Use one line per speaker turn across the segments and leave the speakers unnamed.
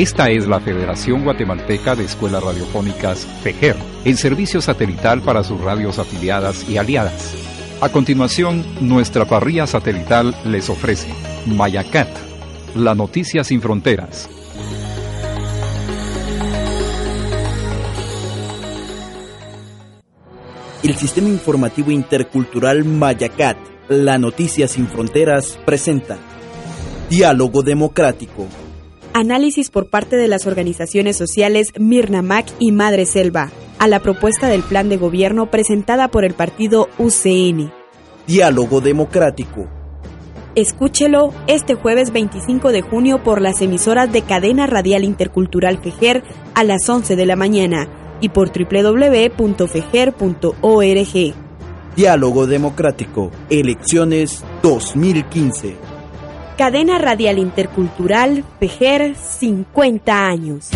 Esta es la Federación Guatemalteca de Escuelas Radiofónicas FEGER, el servicio satelital para sus radios afiliadas y aliadas. A continuación, nuestra parrilla satelital les ofrece Mayacat, la noticia sin fronteras.
El Sistema Informativo Intercultural Mayacat, la noticia sin fronteras, presenta Diálogo Democrático.
Análisis por parte de las organizaciones sociales Mirnamac y Madre Selva a la propuesta del plan de gobierno presentada por el partido UCN.
Diálogo Democrático.
Escúchelo este jueves 25 de junio por las emisoras de Cadena Radial Intercultural FEGER a las 11 de la mañana y por www.fejer.org.
Diálogo Democrático. Elecciones 2015.
Cadena Radial Intercultural FEGER 50 años.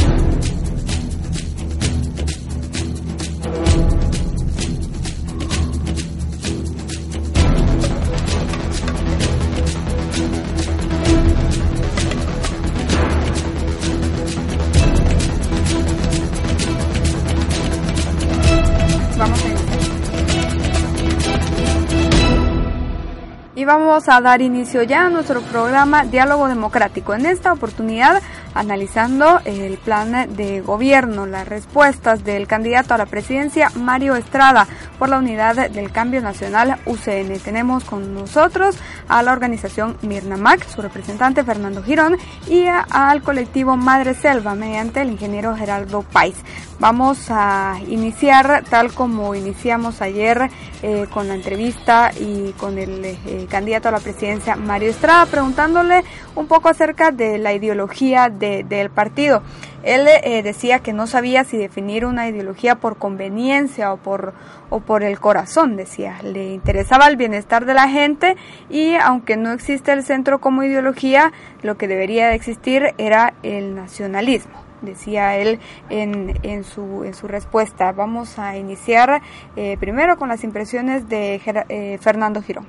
A dar inicio ya a nuestro programa Diálogo Democrático. En esta oportunidad analizando el plan de gobierno, las respuestas del candidato a la presidencia Mario Estrada por la unidad del cambio nacional UCN. Tenemos con nosotros a la organización Mirnamac, su representante Fernando Girón y al colectivo Madre Selva mediante el ingeniero Gerardo Pais. Vamos a iniciar tal como iniciamos ayer eh, con la entrevista y con el eh, candidato a la presidencia Mario Estrada preguntándole un poco acerca de la ideología del partido. Él eh, decía que no sabía si definir una ideología por conveniencia o por, o por el corazón, decía. Le interesaba el bienestar de la gente y aunque no existe el centro como ideología, lo que debería de existir era el nacionalismo decía él en, en, su, en su respuesta. Vamos a iniciar eh, primero con las impresiones de eh, Fernando Girón.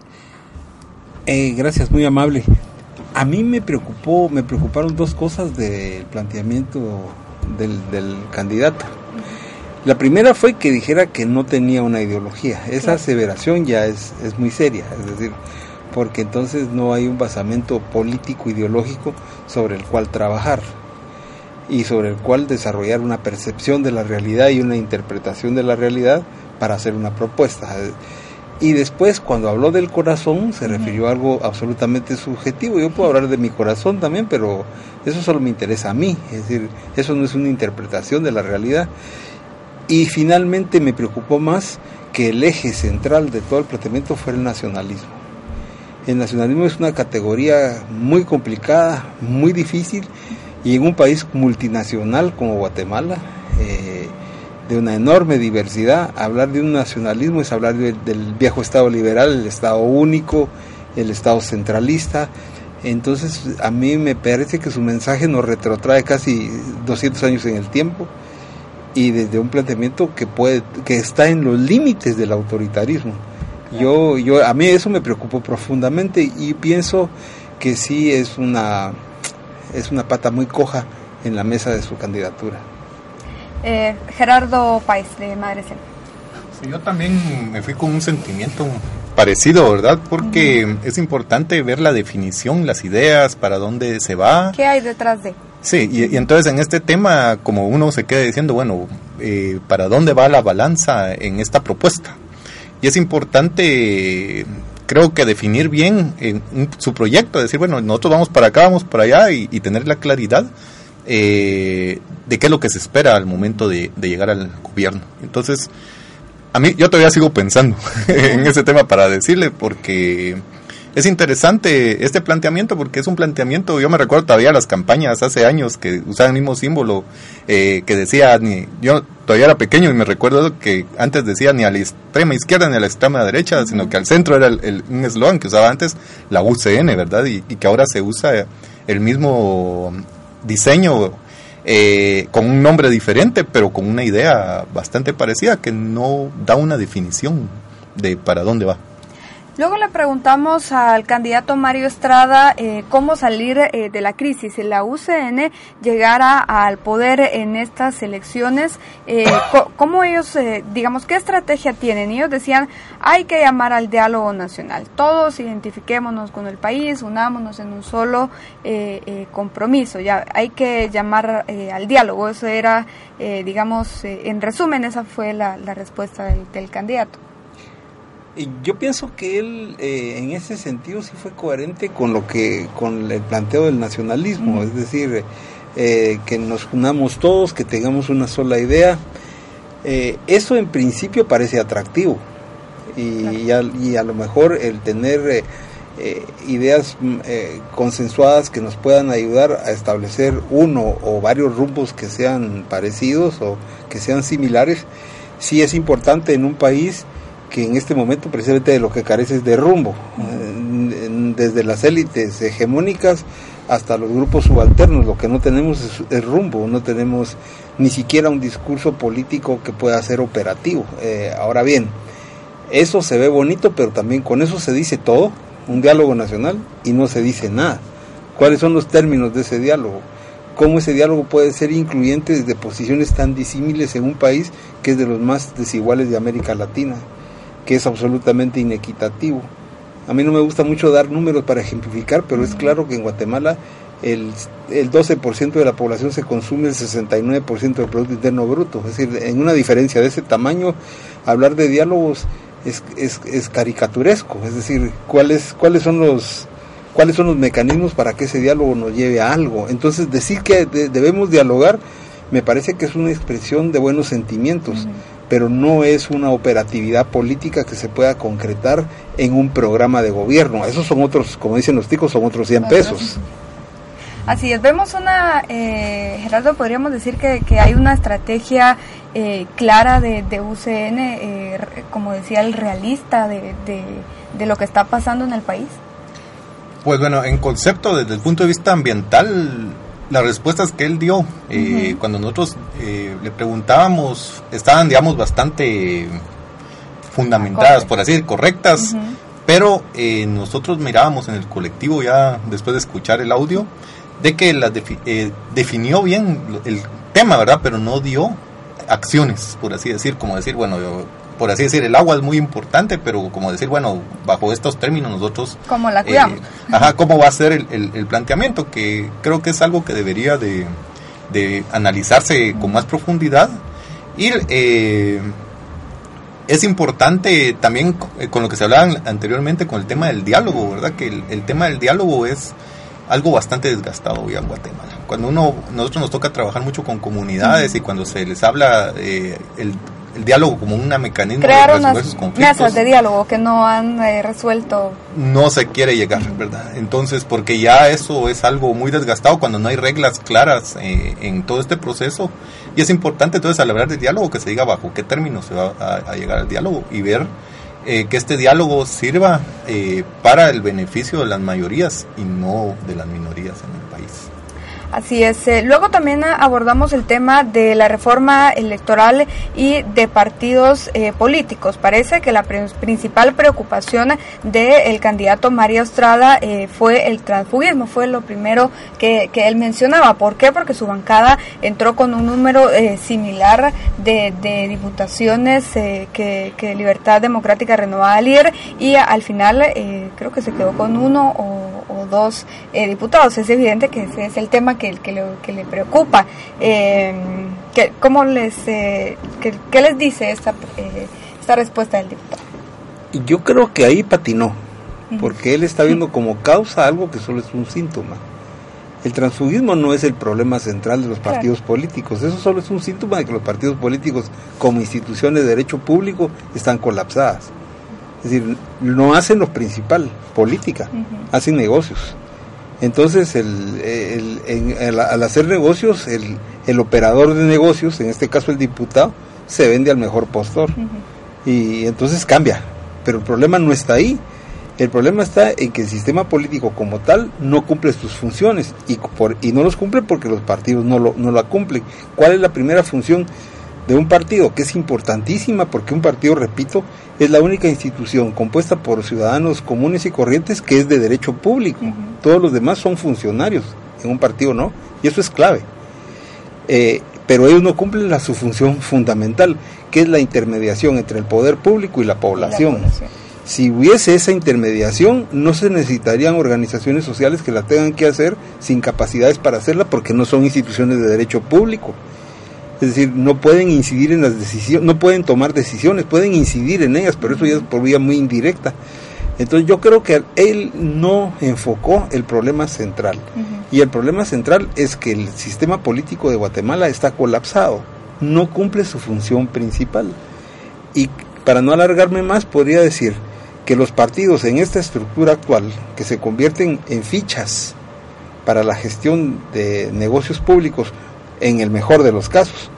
Gracias, muy amable. A mí me preocupó, me preocuparon dos cosas del planteamiento del, candidato. La primera fue que dijera que no tenía una ideología. Esa aseveración ya es, es muy seria, es decir, porque entonces no hay un basamento político ideológico sobre el cual trabajar y sobre el cual desarrollar una percepción de la realidad y una interpretación de la realidad para hacer una propuesta. Y después, cuando habló del corazón, se refirió a algo absolutamente subjetivo. Yo puedo hablar de mi corazón también, pero eso solo me interesa a mí. Es decir, eso no es una interpretación de la realidad. Y finalmente me preocupó más que el eje central de todo el planteamiento fuera el nacionalismo. El nacionalismo es una categoría muy complicada, muy difícil, y en un país multinacional como Guatemala, eh, de una enorme diversidad. Hablar de un nacionalismo es hablar del viejo Estado liberal, el Estado único, el Estado centralista. Entonces a mí me parece que su mensaje nos retrotrae casi 200 años en el tiempo y desde un planteamiento que puede que está en los límites del autoritarismo. Yo yo a mí eso me preocupó profundamente y pienso que sí es una es una pata muy coja en la mesa de su candidatura.
Eh, Gerardo País, de Madre
sí, yo también me fui con un sentimiento parecido, ¿verdad? Porque es importante ver la definición, las ideas, para dónde se va.
¿Qué hay detrás de?
Sí, y, entonces en este tema, como uno se queda diciendo, bueno, eh, ¿para dónde va la balanza en esta propuesta? Y es importante, creo que definir bien en, su proyecto, decir, bueno, nosotros vamos para acá, vamos para allá y, y tener la claridad eh, de qué es lo que se espera al momento de, llegar al gobierno. Entonces, a mí yo todavía sigo pensando en ese tema para decirle, porque es interesante este planteamiento, porque es un planteamiento, yo me recuerdo todavía las campañas hace años que usaban el mismo símbolo, eh, que decía, ni, yo todavía era pequeño y me recuerdo que antes decía ni a la extrema izquierda ni a la extrema derecha, sino que al centro era un eslogan que usaba antes la UCN, ¿verdad? y que ahora se usa el mismo diseño eh, con un nombre diferente, pero con una idea bastante parecida que no da una definición de para dónde va.
Luego le preguntamos al candidato Mario Estrada eh, cómo salir eh, de la crisis. Si la UCN llegara al poder en estas elecciones, eh, ¿cómo ellos, digamos, qué estrategia tienen? Ellos decían, hay que llamar al diálogo nacional. Todos identifiquémonos con el país, unámonos en un solo compromiso. Ya hay que llamar al diálogo. Eso era, digamos, en resumen, esa fue la, respuesta del candidato
yo pienso que él eh, en ese sentido sí fue coherente con lo que con el planteo del nacionalismo, es decir, eh, que nos unamos todos, que tengamos una sola idea. Eh, eso en principio parece atractivo y, y, a, lo mejor el tener ideas mm, consensuadas que nos puedan ayudar a establecer uno o varios rumbos que sean parecidos o que sean similares, sí es importante en un país que en este momento precisamente de lo que carece es de rumbo, desde las élites hegemónicas hasta los grupos subalternos, lo que no tenemos es, rumbo, no tenemos ni siquiera un discurso político que pueda ser operativo. Eh, ahora bien, eso se ve bonito, pero también con eso se dice todo, un diálogo nacional, y no se dice nada. ¿Cuáles son los términos de ese diálogo? ¿Cómo ese diálogo puede ser incluyente desde posiciones tan disímiles en un país que es de los más desiguales de América Latina? Que es absolutamente inequitativo. A mí no me gusta mucho dar números para ejemplificar, pero es claro que en Guatemala el, el 12% de la población se consume el 69% del Producto Interno Bruto. Es decir, en una diferencia de ese tamaño, hablar de diálogos es, es, es caricaturesco. Es decir, ¿cuáles, cuáles son los cuáles son los mecanismos para que ese diálogo nos lleve a algo. Entonces, decir que debemos dialogar me parece que es una expresión de buenos sentimientos pero no es una operatividad política que se pueda concretar en un programa de gobierno. Esos son otros, como dicen los ticos, son otros 100 pesos.
Así es, vemos una, eh, Gerardo, podríamos decir que, que hay una estrategia eh, clara de, de UCN, eh, como decía el realista, de, de, de lo que está pasando en el país.
Pues bueno, en concepto, desde el punto de vista ambiental, las respuestas que él dio eh, cuando nosotros eh, le preguntábamos estaban digamos bastante fundamentadas por así decir correctas pero eh, nosotros mirábamos en el colectivo ya después de escuchar el audio de que las definió bien el tema verdad pero no dio acciones por así decir como decir bueno yo por así decir, el agua es muy importante, pero como decir, bueno, bajo estos términos nosotros...
¿Cómo la cuidamos? Eh,
ajá, ¿cómo va a ser el, planteamiento? Que creo que es algo que debería de, analizarse con más profundidad. Y eh, es importante también eh, con lo que se hablaba anteriormente con el tema del diálogo, ¿verdad? Que el, tema del diálogo es algo bastante desgastado hoy en Guatemala. Cuando uno, nosotros nos toca trabajar mucho con comunidades y cuando se les habla el el diálogo como un mecanismo
de resolver sus conflictos. mesas de diálogo que no han eh, resuelto.
No se quiere llegar, ¿verdad? Entonces, porque ya eso es algo muy desgastado cuando no hay reglas claras eh, en todo este proceso. Y es importante entonces al hablar de diálogo que se diga bajo qué términos se va a, llegar al diálogo y ver eh, que este diálogo sirva para el beneficio de las mayorías y no de las minorías en el país.
Así es. Eh, luego también abordamos el tema de la reforma electoral y de partidos eh, políticos. Parece que la principal preocupación del candidato María Estrada eh, fue el transfugismo, fue lo primero que, él mencionaba. ¿Por qué? Porque su bancada entró con un número similar de, diputaciones que, Libertad Democrática Renovada Lier y al final creo que se quedó con uno o, dos diputados. Es evidente que ese es el tema que que, le, que le preocupa. Eh, que, ¿Cómo les, eh, qué les dice esta, eh, esta respuesta del diputado?
Yo creo que ahí patinó, porque él está viendo como causa algo que solo es un síntoma. El transfugismo no es el problema central de los partidos políticos, eso solo es un síntoma de que los partidos políticos como instituciones de derecho público están colapsadas. Es decir, no hacen lo principal, política, hacen negocios. Entonces, el, al hacer negocios, el, operador de negocios, en este caso el diputado, se vende al mejor postor. Y entonces cambia. Pero el problema no está ahí. El problema está en que el sistema político como tal no cumple sus funciones y, por, y no los cumple porque los partidos no lo, no la cumplen. ¿Cuál es la primera función de un partido que es importantísima porque un partido, repito, es la única institución compuesta por ciudadanos comunes y corrientes que es de derecho público. Todos los demás son funcionarios, en un partido no, y eso es clave. Eh, pero ellos no cumplen la, su función fundamental, que es la intermediación entre el poder público y la población. Si hubiese esa intermediación, no se necesitarían organizaciones sociales que la tengan que hacer sin capacidades para hacerla porque no son instituciones de derecho público. Es decir, no pueden incidir en las decisiones, no pueden tomar decisiones, pueden incidir en ellas, pero eso ya es por vía muy indirecta. Entonces yo creo que él no enfocó el problema central. Y el problema central es que el sistema político de Guatemala está colapsado, no cumple su función principal. Y para no alargarme más, podría decir que los partidos en esta estructura actual, que se convierten en fichas para la gestión de negocios públicos, en el mejor de los casos,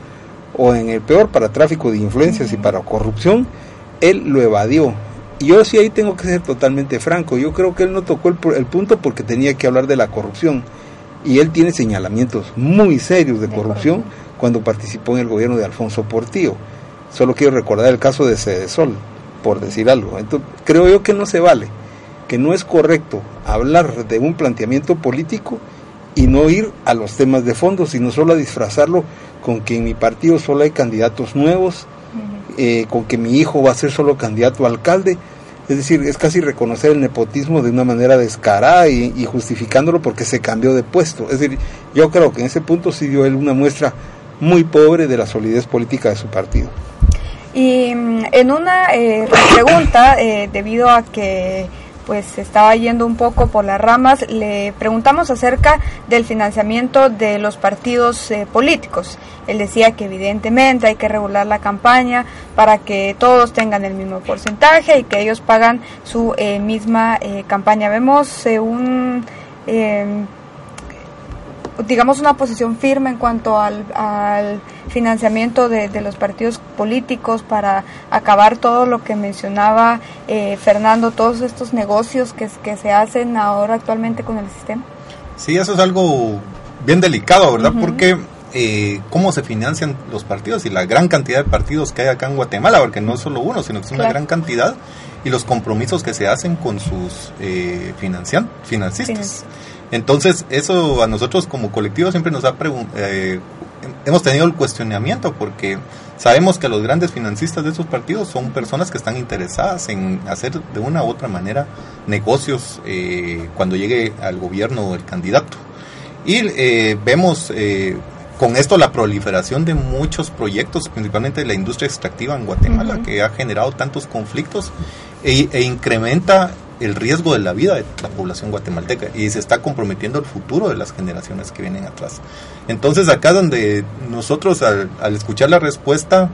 o en el peor para tráfico de influencias y para corrupción, él lo evadió. Y yo sí ahí tengo que ser totalmente franco, yo creo que él no tocó el, el punto porque tenía que hablar de la corrupción. Y él tiene señalamientos muy serios de corrupción cuando participó en el gobierno de Alfonso Portillo. Solo quiero recordar el caso de Cedesol, por decir algo. Entonces, creo yo que no se vale, que no es correcto hablar de un planteamiento político y no ir a los temas de fondo, sino solo a disfrazarlo con que en mi partido solo hay candidatos nuevos, eh, con que mi hijo va a ser solo candidato a alcalde. Es decir, es casi reconocer el nepotismo de una manera descarada y, justificándolo porque se cambió de puesto. Es decir, yo creo que en ese punto sí dio él una muestra muy pobre de la solidez política de su partido.
Y mm, en una eh, pregunta, eh, debido a que pues estaba yendo un poco por las ramas, le preguntamos acerca del financiamiento de los partidos eh, políticos. Él decía que evidentemente hay que regular la campaña para que todos tengan el mismo porcentaje y que ellos pagan su eh, misma eh, campaña. Vemos un digamos, una posición firme en cuanto al, financiamiento de, los partidos políticos para acabar todo lo que mencionaba eh, Fernando, todos estos negocios que, que se hacen ahora actualmente con el sistema?
Sí, eso es algo bien delicado, ¿verdad? Porque eh, cómo se financian los partidos y la gran cantidad de partidos que hay acá en Guatemala, porque no es solo uno, sino que es una gran cantidad, y los compromisos que se hacen con sus eh, financian, financistas. Entonces, eso a nosotros como colectivo siempre nos ha eh, hemos tenido el cuestionamiento porque sabemos que los grandes financistas de esos partidos son personas que están interesadas en hacer de una u otra manera negocios eh, cuando llegue al gobierno el candidato. Y eh, vemos con esto la proliferación de muchos proyectos, principalmente de la industria extractiva en Guatemala, que ha generado tantos conflictos e, e incrementa el riesgo de la vida de la población guatemalteca y se está comprometiendo el futuro de las generaciones que vienen atrás. Entonces acá donde nosotros al, escuchar la respuesta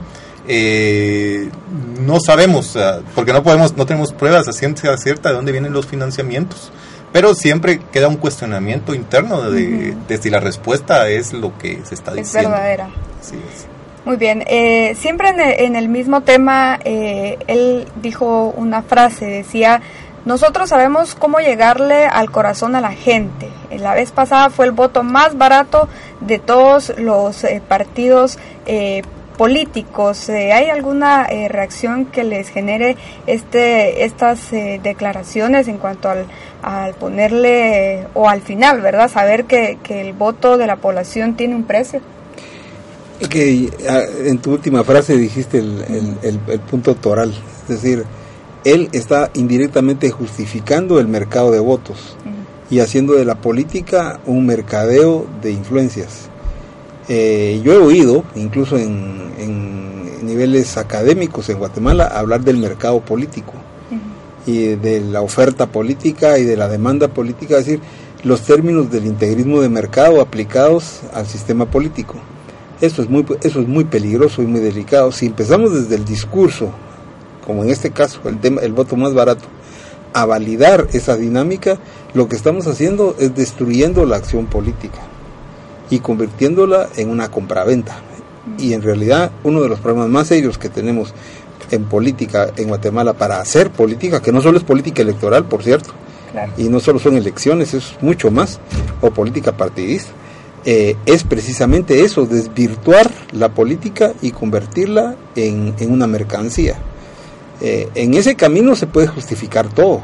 eh, no sabemos, porque no podemos, no tenemos pruebas a ciencia cierta de dónde vienen los financiamientos, pero siempre queda un cuestionamiento interno de, si la respuesta es lo que se está diciendo.
Es verdadera. Muy bien, eh, siempre en el, mismo tema, eh, él dijo una frase, decía, nosotros sabemos cómo llegarle al corazón a la gente. La vez pasada fue el voto más barato de todos los eh, partidos eh, políticos. Eh, ¿Hay alguna reacción que les genere este, estas declaraciones en cuanto al, al, ponerle, o al final, ¿verdad? Saber que, el voto de la población tiene un precio.
Que ah, en tu última frase dijiste el, el punto toral, es decir, él está indirectamente justificando el mercado de votos y haciendo de la política un mercadeo de influencias. Eh, yo he oído, incluso en, niveles académicos en Guatemala, hablar del mercado político y de la oferta política y de la demanda política, es decir, los términos del integrismo de mercado aplicados al sistema político. Eso es muy, eso es muy peligroso y muy delicado. Si empezamos desde el discurso como en este caso el, tema, el voto más barato, a validar esa dinámica, lo que estamos haciendo es destruyendo la acción política y convirtiéndola en una compraventa. Y en realidad uno de los problemas más serios que tenemos en política en Guatemala para hacer política, que no solo es política electoral, por cierto, y no solo son elecciones, es mucho más, o política partidista, eh, es precisamente eso, desvirtuar la política y convertirla en, en una mercancía. Eh, en ese camino se puede justificar todo.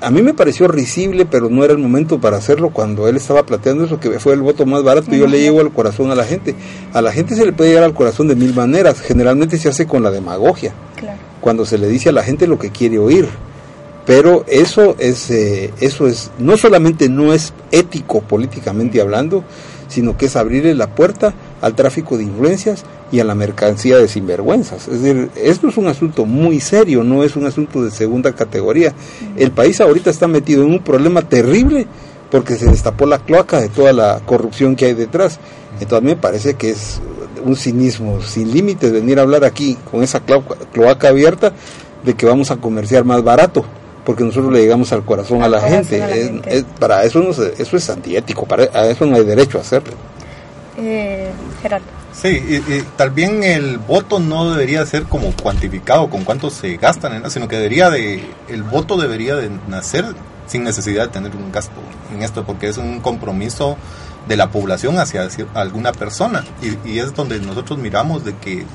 A mí me pareció risible, pero no era el momento para hacerlo cuando él estaba planteando eso, que fue el voto más barato. Yo le llevo al corazón a la gente. A la gente se le puede llegar al corazón de mil maneras. Generalmente se hace con la demagogia. Cuando se le dice a la gente lo que quiere oír. Pero eso es, eh, eso es, no solamente no es ético políticamente hablando, sino que es abrirle la puerta al tráfico de influencias y a la mercancía de sinvergüenzas. Es decir, esto es un asunto muy serio, no es un asunto de segunda categoría. El país ahorita está metido en un problema terrible porque se destapó la cloaca de toda la corrupción que hay detrás. Entonces a mí me parece que es un cinismo sin límites venir a hablar aquí con esa cloaca abierta de que vamos a comerciar más barato porque nosotros le llegamos al corazón, a, la gente. para eso no eso es antiético, para a eso no hay derecho a hacerlo.
Eh, Gerardo.
Sí, y, también el voto no debería ser como cuantificado con cuánto se gastan, sino que debería de el voto debería de nacer sin necesidad de tener un gasto en esto, porque es un compromiso de la población hacia alguna persona y, y es donde nosotros miramos de que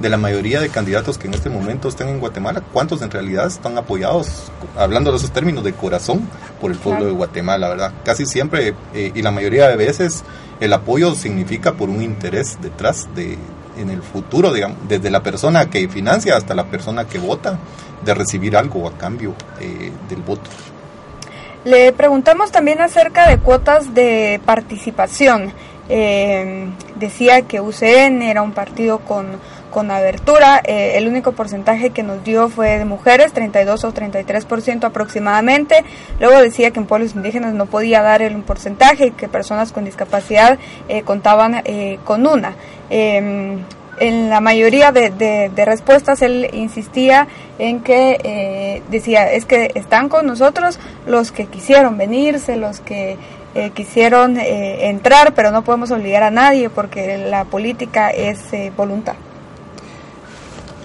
de la mayoría de candidatos que en este momento están en Guatemala, ¿cuántos en realidad están apoyados, hablando de esos términos de corazón, por el pueblo de Guatemala, verdad? Casi siempre eh, y la mayoría de veces el apoyo significa por un interés detrás de en el futuro, digamos, desde la persona que financia hasta la persona que vota, de recibir algo a cambio eh, del voto.
Le preguntamos también acerca de cuotas de participación. Eh, decía que UCN era un partido con con abertura. Eh, el único porcentaje que nos dio fue de mujeres, 32 o 33% aproximadamente. Luego decía que en pueblos indígenas no podía dar el porcentaje y que personas con discapacidad eh, contaban eh, con una. Em, en la mayoría de, respuestas él insistía en que decía, es que están con nosotros los que quisieron venirse, los que quisieron entrar, pero no podemos obligar a nadie porque la política es voluntad.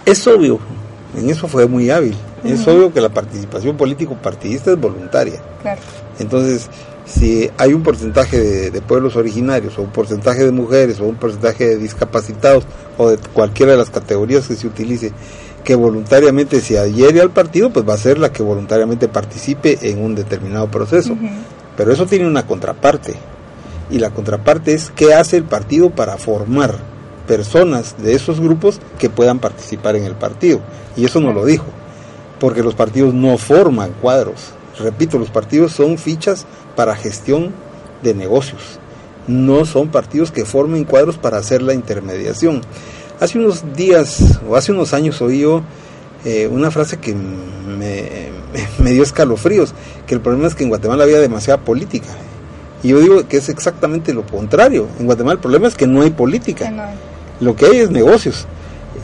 Es obvio, en eso fue muy hábil, es obvio que la participación político-partidista es voluntaria. Entonces, si hay un porcentaje de, pueblos originarios, o un porcentaje de mujeres, o un porcentaje de discapacitados, o de cualquiera de las categorías que se utilice, que voluntariamente se adhiere al partido, pues va a ser la que voluntariamente participe en un determinado proceso. Pero eso tiene una contraparte. Y la contraparte es qué hace el partido para formar personas de esos grupos que puedan participar en el partido. Y eso no lo dijo, porque los partidos no forman cuadros. Repito, los partidos son fichas para gestión de negocios. No son partidos que formen cuadros para hacer la intermediación. Hace unos días o hace unos años oí yo eh, una frase que me, me, dio escalofríos, que el problema es que en Guatemala había demasiada política. Y yo digo que es exactamente lo contrario. En Guatemala el problema es que no hay política lo que hay es negocios.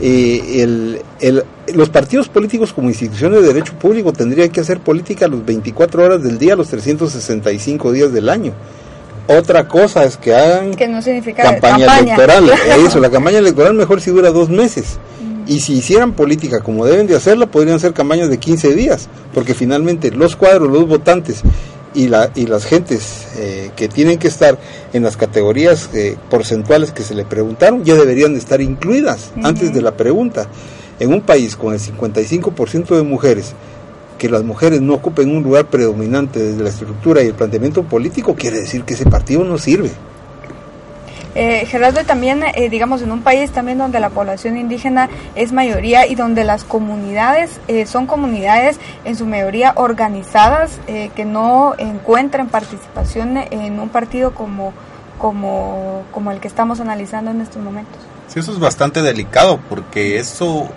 el, los partidos políticos como instituciones de derecho público tendrían que hacer política los 24 horas del día, los 365 días del año. Otra cosa es que hagan campaña, electoral. Eso, la campaña electoral mejor si dura dos meses. Mm. Y si hicieran política como deben de hacerla, podrían ser campañas de 15 días, porque finalmente los cuadros, los votantes y, la, y las gentes eh, que tienen que estar en las categorías eh, porcentuales que se le preguntaron ya deberían de estar incluidas antes de la pregunta. En un país con el 55% de mujeres, que las mujeres no ocupen un lugar predominante desde la estructura y el planteamiento político, quiere decir que ese partido no sirve.
Eh, Gerardo, también, eh, digamos, en un país también donde la población indígena es mayoría y donde las comunidades eh, son comunidades en su mayoría organizadas eh, que no encuentran participación en un partido como, como, como el que estamos analizando en estos momentos.
Sí, eso es bastante delicado porque eso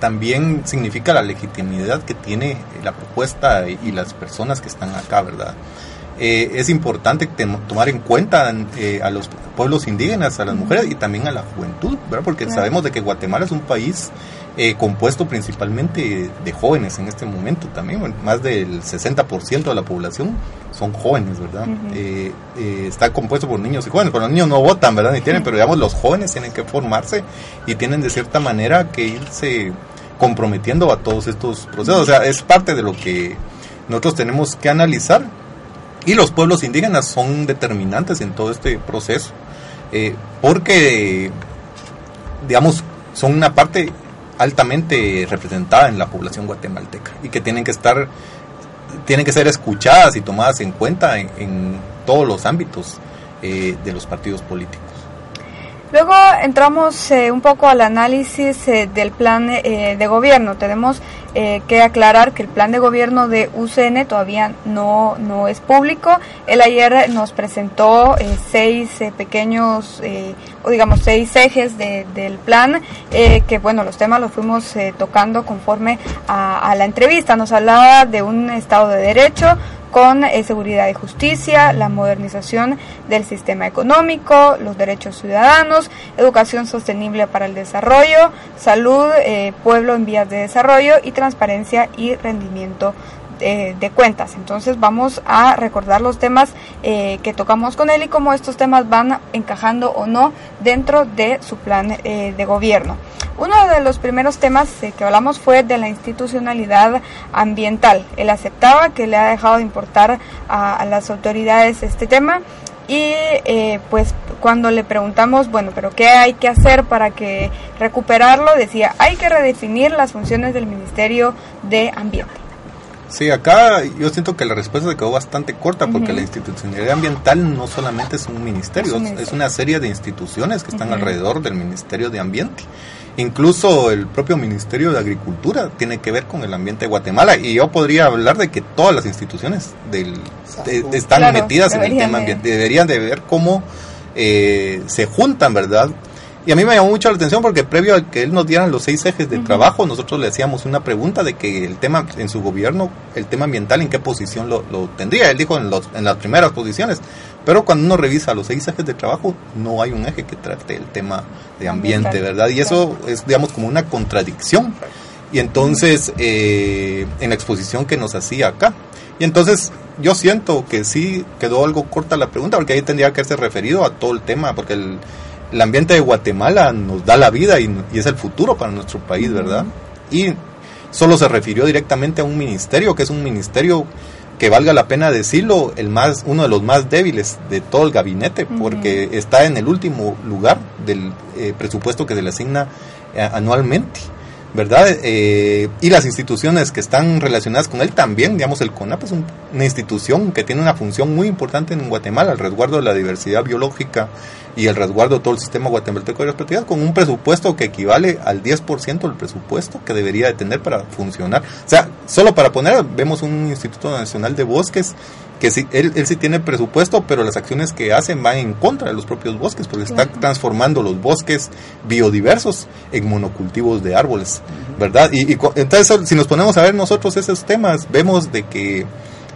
también significa la legitimidad que tiene la propuesta y las personas que están acá, ¿verdad? Eh, es importante tomar en cuenta eh, a los pueblos indígenas, a las mujeres y también a la juventud, ¿verdad? porque sabemos de que Guatemala es un país eh, compuesto principalmente de jóvenes en este momento también, más del 60% de la población son jóvenes, ¿verdad? está compuesto por niños y jóvenes, pero los niños no votan, ¿verdad? Ni tienen, pero digamos los jóvenes tienen que formarse y tienen de cierta manera que irse comprometiendo a todos estos procesos, o sea, es parte de lo que nosotros tenemos que analizar Y los pueblos indígenas son determinantes en todo este proceso, eh, porque, digamos, son una parte altamente representada en la población guatemalteca y que tienen que estar, tienen que ser escuchadas y tomadas en cuenta en, todos los ámbitos eh, de los partidos políticos.
Luego entramos eh, un poco al análisis eh, del plan eh, de gobierno. Tenemos que aclarar que el plan de gobierno de UCN todavía no, no es público. Él ayer nos presentó seis pequeños, o digamos seis ejes del plan, que bueno, los temas los fuimos tocando conforme a la entrevista. Nos hablaba de un Estado de Derecho, con eh, seguridad y justicia, la modernización del sistema económico, los derechos ciudadanos, educación sostenible para el desarrollo, salud, eh, pueblo en vías de desarrollo y transparencia y rendimiento eh, de cuentas. Entonces vamos a recordar los temas que tocamos con él y cómo estos temas van encajando o no dentro de su plan de gobierno. Uno de los primeros temas eh, que hablamos fue de la institucionalidad ambiental. Él aceptaba que le ha dejado de importar a, las autoridades este tema y eh, pues cuando le preguntamos, bueno, pero ¿qué hay que hacer para que recuperarlo? Decía, hay que redefinir las funciones del Ministerio de Ambiente.
Sí, acá yo siento que la respuesta se quedó bastante corta porque la institucionalidad ambiental no solamente es un ministerio, es, una serie de instituciones que están alrededor del Ministerio de Ambiente. Incluso el propio Ministerio de Agricultura tiene que ver con el ambiente de Guatemala y yo podría hablar de que todas las instituciones del, están metidas en el tema ambiente. Deberían de ver cómo eh, se juntan, ¿verdad? Y a mí me llamó mucho la atención porque previo a que él nos dieran los seis ejes de trabajo, nosotros le hacíamos una pregunta de que el tema en su gobierno, el tema ambiental, en qué posición lo, tendría. Él dijo en, los, en las primeras posiciones, pero cuando uno revisa los seis ejes de trabajo, no hay un eje que trate el tema de ambiente, ¿verdad? Y eso es, digamos, como una contradicción. Y entonces, eh, en la exposición que nos hacía acá. Y entonces, yo siento que sí quedó algo corta la pregunta, porque ahí tendría que haberse referido a todo el tema, porque el el ambiente de Guatemala nos da la vida y, es el futuro para nuestro país, ¿verdad? Y solo se refirió directamente a un ministerio, que es un ministerio que valga la pena decirlo, el más, uno de los más débiles de todo el gabinete, porque está en el último lugar del eh, presupuesto que se le asigna eh, anualmente. ¿Verdad? Eh, y las instituciones que están relacionadas con él también, digamos, el CONAP es una institución que tiene una función muy importante en Guatemala, el resguardo de la diversidad biológica y el resguardo de todo el sistema guatemalteco de responsabilidad, con un presupuesto que equivale al 10% del presupuesto que debería de tener para funcionar. O sea, solo para poner, vemos un Instituto Nacional de Bosques que sí, él, él sí tiene presupuesto, pero las acciones que hacen van en contra de los propios bosques, porque está transformando los bosques biodiversos en monocultivos de árboles, ¿verdad? Y, entonces, si nos ponemos a ver nosotros esos temas, vemos de que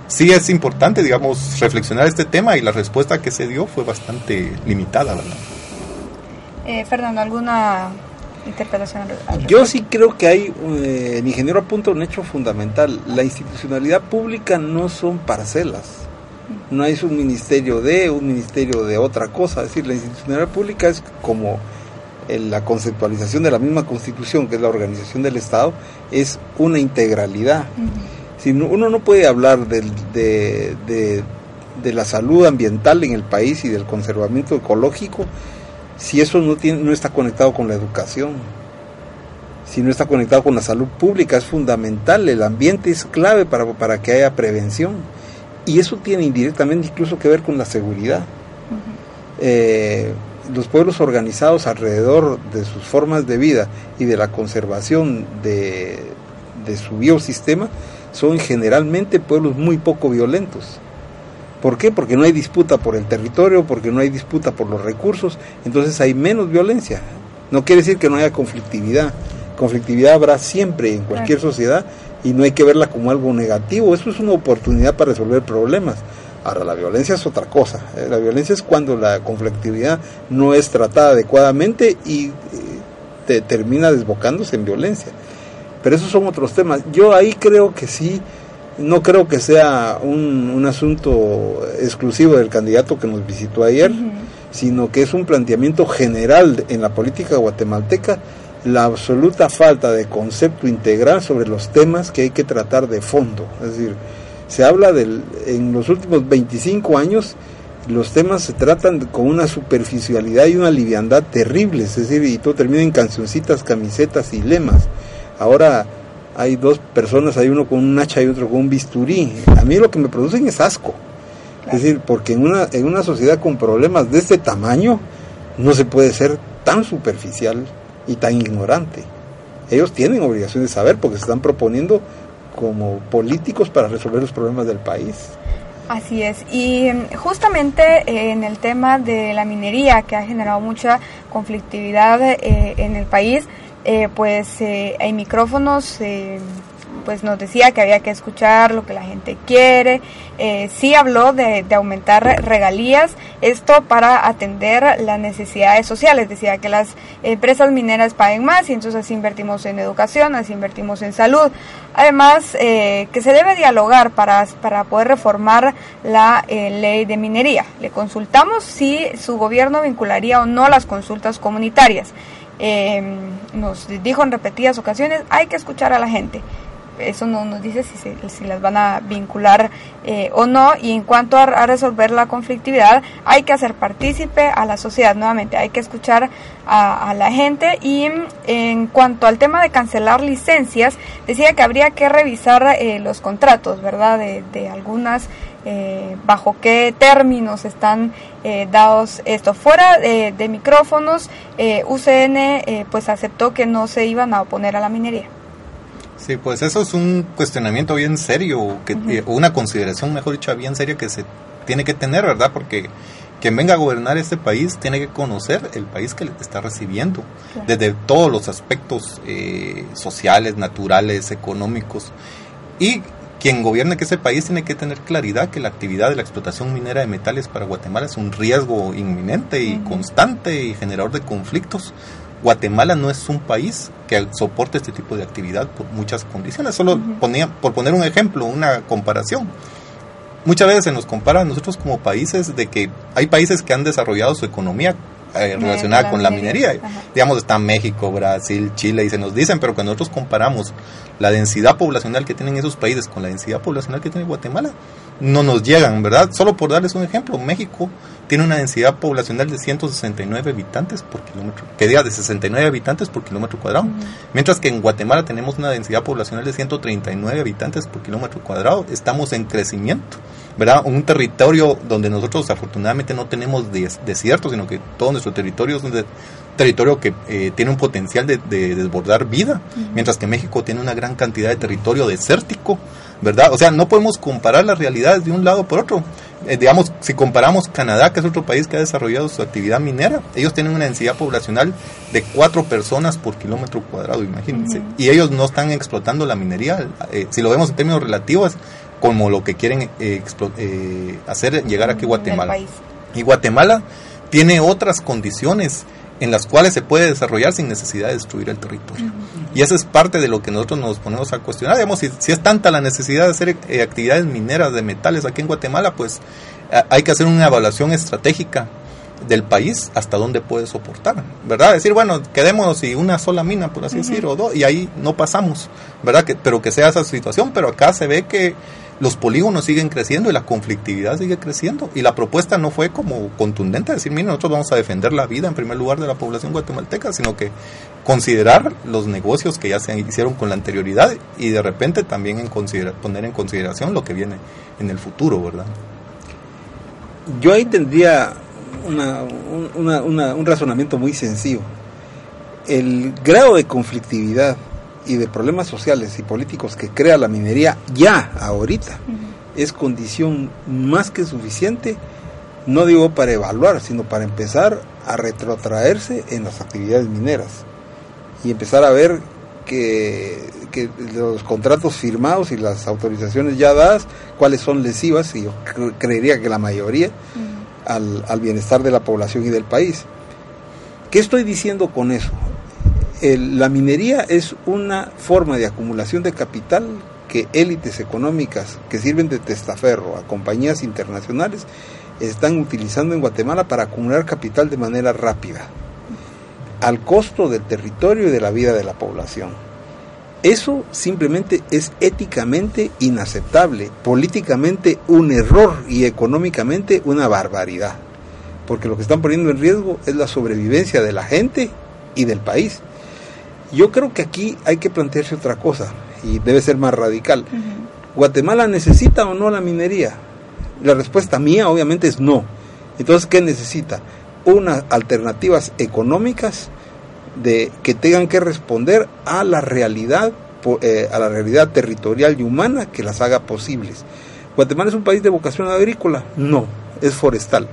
sí es importante, digamos, reflexionar este tema y la respuesta que se dio fue bastante limitada, ¿verdad?
Eh, Fernando, ¿alguna interpretación?
Yo sí creo que hay, eh, el ingeniero apunta un hecho fundamental, la institucionalidad pública no son parcelas, no es un ministerio de, un ministerio de otra cosa, es decir, la institucionalidad pública es como la conceptualización de la misma constitución, que es la organización del Estado, es una integralidad. si uno no puede hablar de, de, de la salud ambiental en el país y del conservamiento ecológico si eso no, tiene, no está conectado con la educación, si no está conectado con la salud pública, es fundamental, el ambiente es clave para, para que haya prevención. Y eso tiene indirectamente incluso que ver con la seguridad. Eh, los pueblos organizados alrededor de sus formas de vida y de la conservación de, de su biosistema son generalmente pueblos muy poco violentos. ¿Por qué? Porque no hay disputa por el territorio, porque no hay disputa por los recursos, entonces hay menos violencia. No quiere decir que no haya conflictividad. Conflictividad habrá siempre en cualquier sociedad y no hay que verla como algo negativo. Eso es una oportunidad para resolver problemas. Ahora, la violencia es otra cosa. ¿eh? La violencia es cuando la conflictividad no es tratada adecuadamente y eh, te termina desbocándose en violencia. Pero esos son otros temas. Yo ahí creo que sí no creo que sea un, asunto exclusivo del candidato que nos visitó ayer, sino que es un planteamiento general en la política guatemalteca, la absoluta falta de concepto integral sobre los temas que hay que tratar de fondo. Es decir, se habla del, en los últimos 25 años, los temas se tratan con una superficialidad y una liviandad terribles, es decir, y todo termina en cancioncitas, camisetas y lemas. Ahora hay dos personas, hay uno con un hacha y otro con un bisturí. A mí lo que me producen es asco. Es decir, porque en una, en una sociedad con problemas de este tamaño no se puede ser tan superficial y tan ignorante. Ellos tienen obligación de saber porque se están proponiendo como políticos para resolver los problemas del país.
Así es, y mm, justamente eh, en el tema de la minería que ha generado mucha conflictividad eh, en el país, eh, pues hay micrófonos pues nos decía que había que escuchar lo que la gente quiere. Eh, sí habló de, aumentar regalías, esto para atender las necesidades sociales. Decía que las empresas mineras paguen más y entonces así invertimos en educación, así invertimos en salud. Además, eh, que se debe dialogar para, para poder reformar la eh, ley de minería. Le consultamos si su gobierno vincularía o no las consultas comunitarias. Nos dijo en repetidas ocasiones, hay que escuchar a la gente eso no nos dice si, si las van a vincular eh, o no. Y en cuanto a, resolver la conflictividad, hay que hacer partícipe a la sociedad nuevamente, hay que escuchar a, la gente. Y en cuanto al tema de cancelar licencias, decía que habría que revisar eh, los contratos, ¿verdad? De, algunas. Eh, bajo qué términos están dados esto. Fuera de micrófonos, UCN pues aceptó que no se iban a oponer a la minería.
Sí, pues eso es un cuestionamiento bien serio, que, eh, una consideración, mejor dicho, bien seria que se tiene que tener, ¿verdad? Porque quien venga a gobernar este país tiene que conocer el país que le está recibiendo, desde todos los aspectos eh, sociales, naturales, económicos. Y quien gobierne que ese país tiene que tener claridad que la actividad de la explotación minera de metales para Guatemala es un riesgo inminente y constante y generador de conflictos Guatemala no es un país que soporte este tipo de actividad por muchas condiciones. Solo ponía, por poner un ejemplo, una comparación. Muchas veces se nos compara a nosotros como países de que hay países que han desarrollado su economía eh, relacionada con la minería. Digamos, está México, Brasil, Chile, y se nos dicen, pero cuando nosotros comparamos la densidad poblacional que tienen esos países con la densidad poblacional que tiene Guatemala, no nos llegan, ¿verdad? Solo por darles un ejemplo, México tiene una densidad poblacional de 169 habitantes por kilómetro, que diga de 69 habitantes por kilómetro cuadrado, mientras que en Guatemala tenemos una densidad poblacional de 139 habitantes por kilómetro cuadrado, estamos en crecimiento, ¿verdad? Un territorio donde nosotros afortunadamente no tenemos desierto, sino que todo nuestro territorio es un territorio que eh, tiene un potencial de, desbordar vida, mientras que México tiene una gran cantidad de territorio desértico, ¿verdad? O sea, no podemos comparar las realidades de un lado por otro. Eh, digamos, si comparamos Canadá, que es otro país que ha desarrollado su actividad minera, ellos tienen una densidad poblacional de cuatro personas por kilómetro cuadrado, imagínense. Y ellos no están explotando la minería, eh, si lo vemos en términos relativos, como lo que quieren eh, hacer llegar aquí a Guatemala. Y Guatemala tiene otras condiciones en las cuales se puede desarrollar sin necesidad de destruir el territorio. Y eso es parte de lo que nosotros nos ponemos a cuestionar. Digamos, si, si es tanta la necesidad de hacer eh, actividades mineras de metales aquí en Guatemala, pues hay que hacer una evaluación estratégica del país hasta dónde puede soportar, ¿verdad? Decir, bueno, quedémonos y una sola mina, por así decir, o dos, y ahí no pasamos, ¿verdad? Que, pero que sea esa situación, pero acá se ve que los polígonos siguen creciendo y la conflictividad sigue creciendo. Y la propuesta no fue como contundente, decir, mira, nosotros vamos a defender la vida en primer lugar de la población guatemalteca, sino que considerar los negocios que ya se hicieron con la anterioridad y de repente también en poner en consideración lo que viene en el futuro, ¿verdad?
Yo ahí tendría un razonamiento muy sencillo. El grado de conflictividad y de problemas sociales y políticos que crea la minería ya, ahorita, es condición más que suficiente, no digo para evaluar, sino para empezar a retrotraerse en las actividades mineras y empezar a ver que, que los contratos firmados y las autorizaciones ya dadas, cuáles son lesivas, y yo creería que la mayoría, al, al bienestar de la población y del país. ¿Qué estoy diciendo con eso? La minería es una forma de acumulación de capital que élites económicas que sirven de testaferro a compañías internacionales están utilizando en Guatemala para acumular capital de manera rápida, al costo del territorio y de la vida de la población. Eso simplemente es éticamente inaceptable, políticamente un error y económicamente una barbaridad. Porque lo que están poniendo en riesgo es la sobrevivencia de la gente y del país. Yo creo que aquí hay que plantearse otra cosa y debe ser más radical. ¿Guatemala necesita o no la minería? La respuesta mía obviamente es no. Entonces, ¿qué necesita? Unas alternativas económicas de que tengan que responder a la realidad eh, a la realidad territorial y humana que las haga posibles. Guatemala es un país de vocación agrícola, no, es forestal.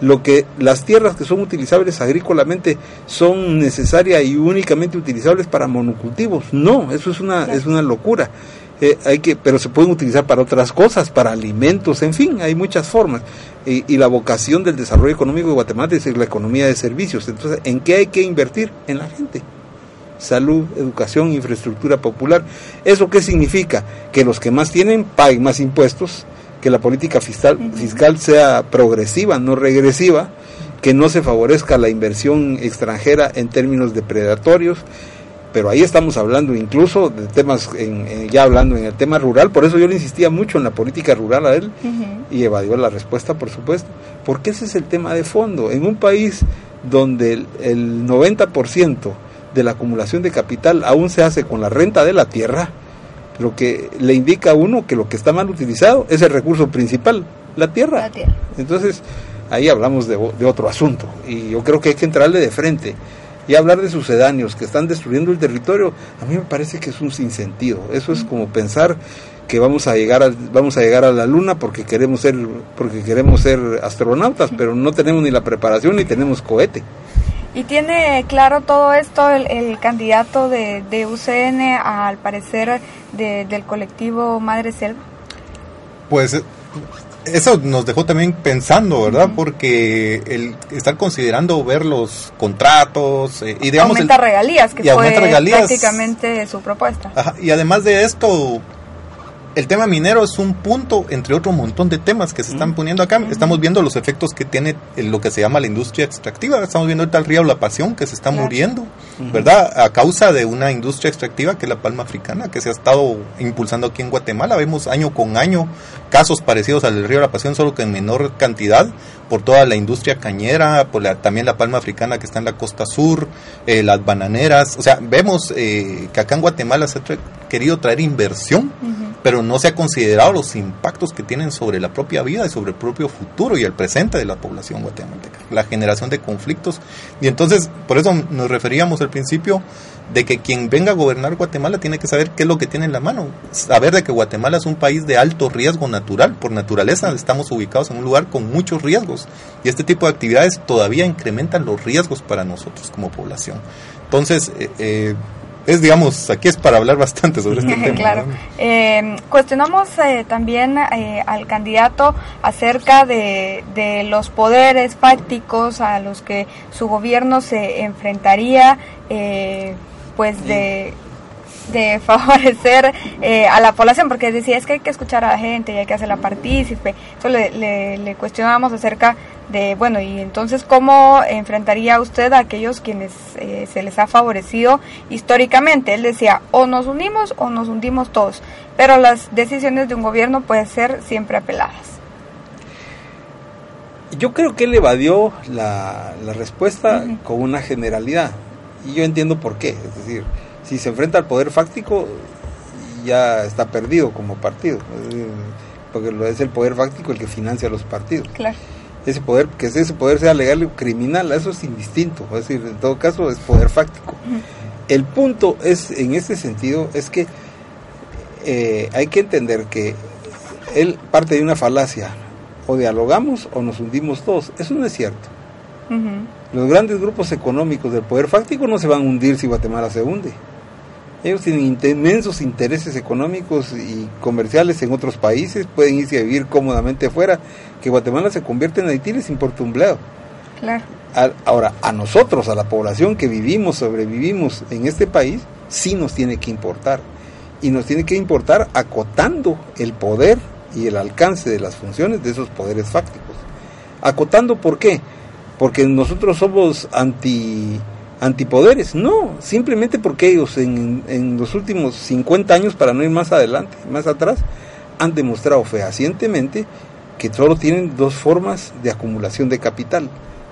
Lo que las tierras que son utilizables agrícolamente son necesarias y únicamente utilizables para monocultivos, no, eso es una es una locura. Eh, hay que, pero se pueden utilizar para otras cosas, para alimentos, en fin, hay muchas formas. Y, la vocación del desarrollo económico de Guatemala es la economía de servicios. Entonces, ¿en qué hay que invertir? En la gente. Salud, educación, infraestructura popular. ¿Eso qué significa? Que los que más tienen paguen más impuestos, que la política fiscal, fiscal sea progresiva, no regresiva, que no se favorezca la inversión extranjera en términos depredatorios, pero ahí estamos hablando incluso de temas, en, ya hablando en el tema rural, por eso yo le insistía mucho en la política rural a él y evadió la respuesta, por supuesto, porque ese es el tema de fondo. En un país donde el, el 90% de la acumulación de capital aún se hace con la renta de la tierra, lo que le indica a uno que lo que está mal utilizado es el recurso principal, la tierra. La tierra. Entonces, ahí hablamos de, de otro asunto y yo creo que hay que entrarle de frente y hablar de sucedáneos que están destruyendo el territorio, a mí me parece que es un sinsentido. Eso es como pensar que vamos a llegar a, vamos a llegar a la luna porque queremos ser porque queremos ser astronautas, pero no tenemos ni la preparación ni tenemos cohete.
¿Y tiene claro todo esto el, candidato de, de, UCN, al parecer, del colectivo Madre Selva?
Pues eso nos dejó también pensando, ¿verdad? Porque el estar considerando ver los contratos eh, y digamos
aumenta regalías, que fue prácticamente su propuesta.
y además de esto, el tema minero es un punto entre otro montón de temas que se están poniendo acá. Estamos viendo los efectos que tiene lo que se llama la industria extractiva. Estamos viendo ahorita el río La Pasión que se está muriendo, ¿verdad? A causa de una industria extractiva que es la palma africana, que se ha estado impulsando aquí en Guatemala. Vemos año con año casos parecidos al del río La Pasión, solo que en menor cantidad, por toda la industria cañera, por también la palma africana que está en la costa sur, eh, las bananeras. O sea, vemos eh, que acá en Guatemala se ha querido traer inversión pero no se ha considerado los impactos que tienen sobre la propia vida y sobre el propio futuro y el presente de la población guatemalteca, la generación de conflictos. Y entonces, por eso nos referíamos al principio de que quien venga a gobernar Guatemala tiene que saber qué es lo que tiene en la mano, saber de que Guatemala es un país de alto riesgo natural, por naturaleza estamos ubicados en un lugar con muchos riesgos y este tipo de actividades todavía incrementan los riesgos para nosotros como población. Entonces, eh, eh es, digamos, aquí es para hablar bastante sobre este tema.
Claro. Eh, cuestionamos eh, también eh, al candidato acerca de, de, los poderes fácticos a los que su gobierno se enfrentaría, pues de de favorecer a la población, porque decía es que hay que escuchar a la gente y hay que hacerla partícipe. Eso le, le, le cuestionábamos acerca de, bueno, y entonces, ¿cómo enfrentaría usted a aquellos quienes eh, se les ha favorecido históricamente? Él decía, o nos unimos o nos hundimos todos, pero las decisiones de un gobierno pueden ser siempre apeladas.
Yo creo que él evadió la, la respuesta con una generalidad, y yo entiendo por qué, es decir, si se enfrenta al poder fáctico, ya está perdido como partido, porque es el poder fáctico el que financia los partidos.
Claro
ese poder, que ese poder sea legal o criminal, eso es indistinto, es decir, en todo caso es poder fáctico. El punto es, en este sentido, es que eh, hay que entender que él parte de una falacia, o dialogamos o nos hundimos todos, eso no es cierto. Los grandes grupos económicos del poder fáctico no se van a hundir si Guatemala se hunde. Ellos tienen inmensos intereses económicos y comerciales en otros países, pueden irse a vivir cómodamente afuera. Que Guatemala se convierte en Haití les importa un bledo.
Claro.
ahora, a nosotros, a la población que vivimos, sobrevivimos en este país, sí nos tiene que importar. Y nos tiene que importar acotando el poder y el alcance de las funciones de esos poderes fácticos. Acotando, ¿por qué? Porque nosotros somos anti antipoderes, no, simplemente porque ellos en, en los últimos 50 años, para no ir más adelante, más atrás, han demostrado fehacientemente que solo tienen dos formas de acumulación de capital,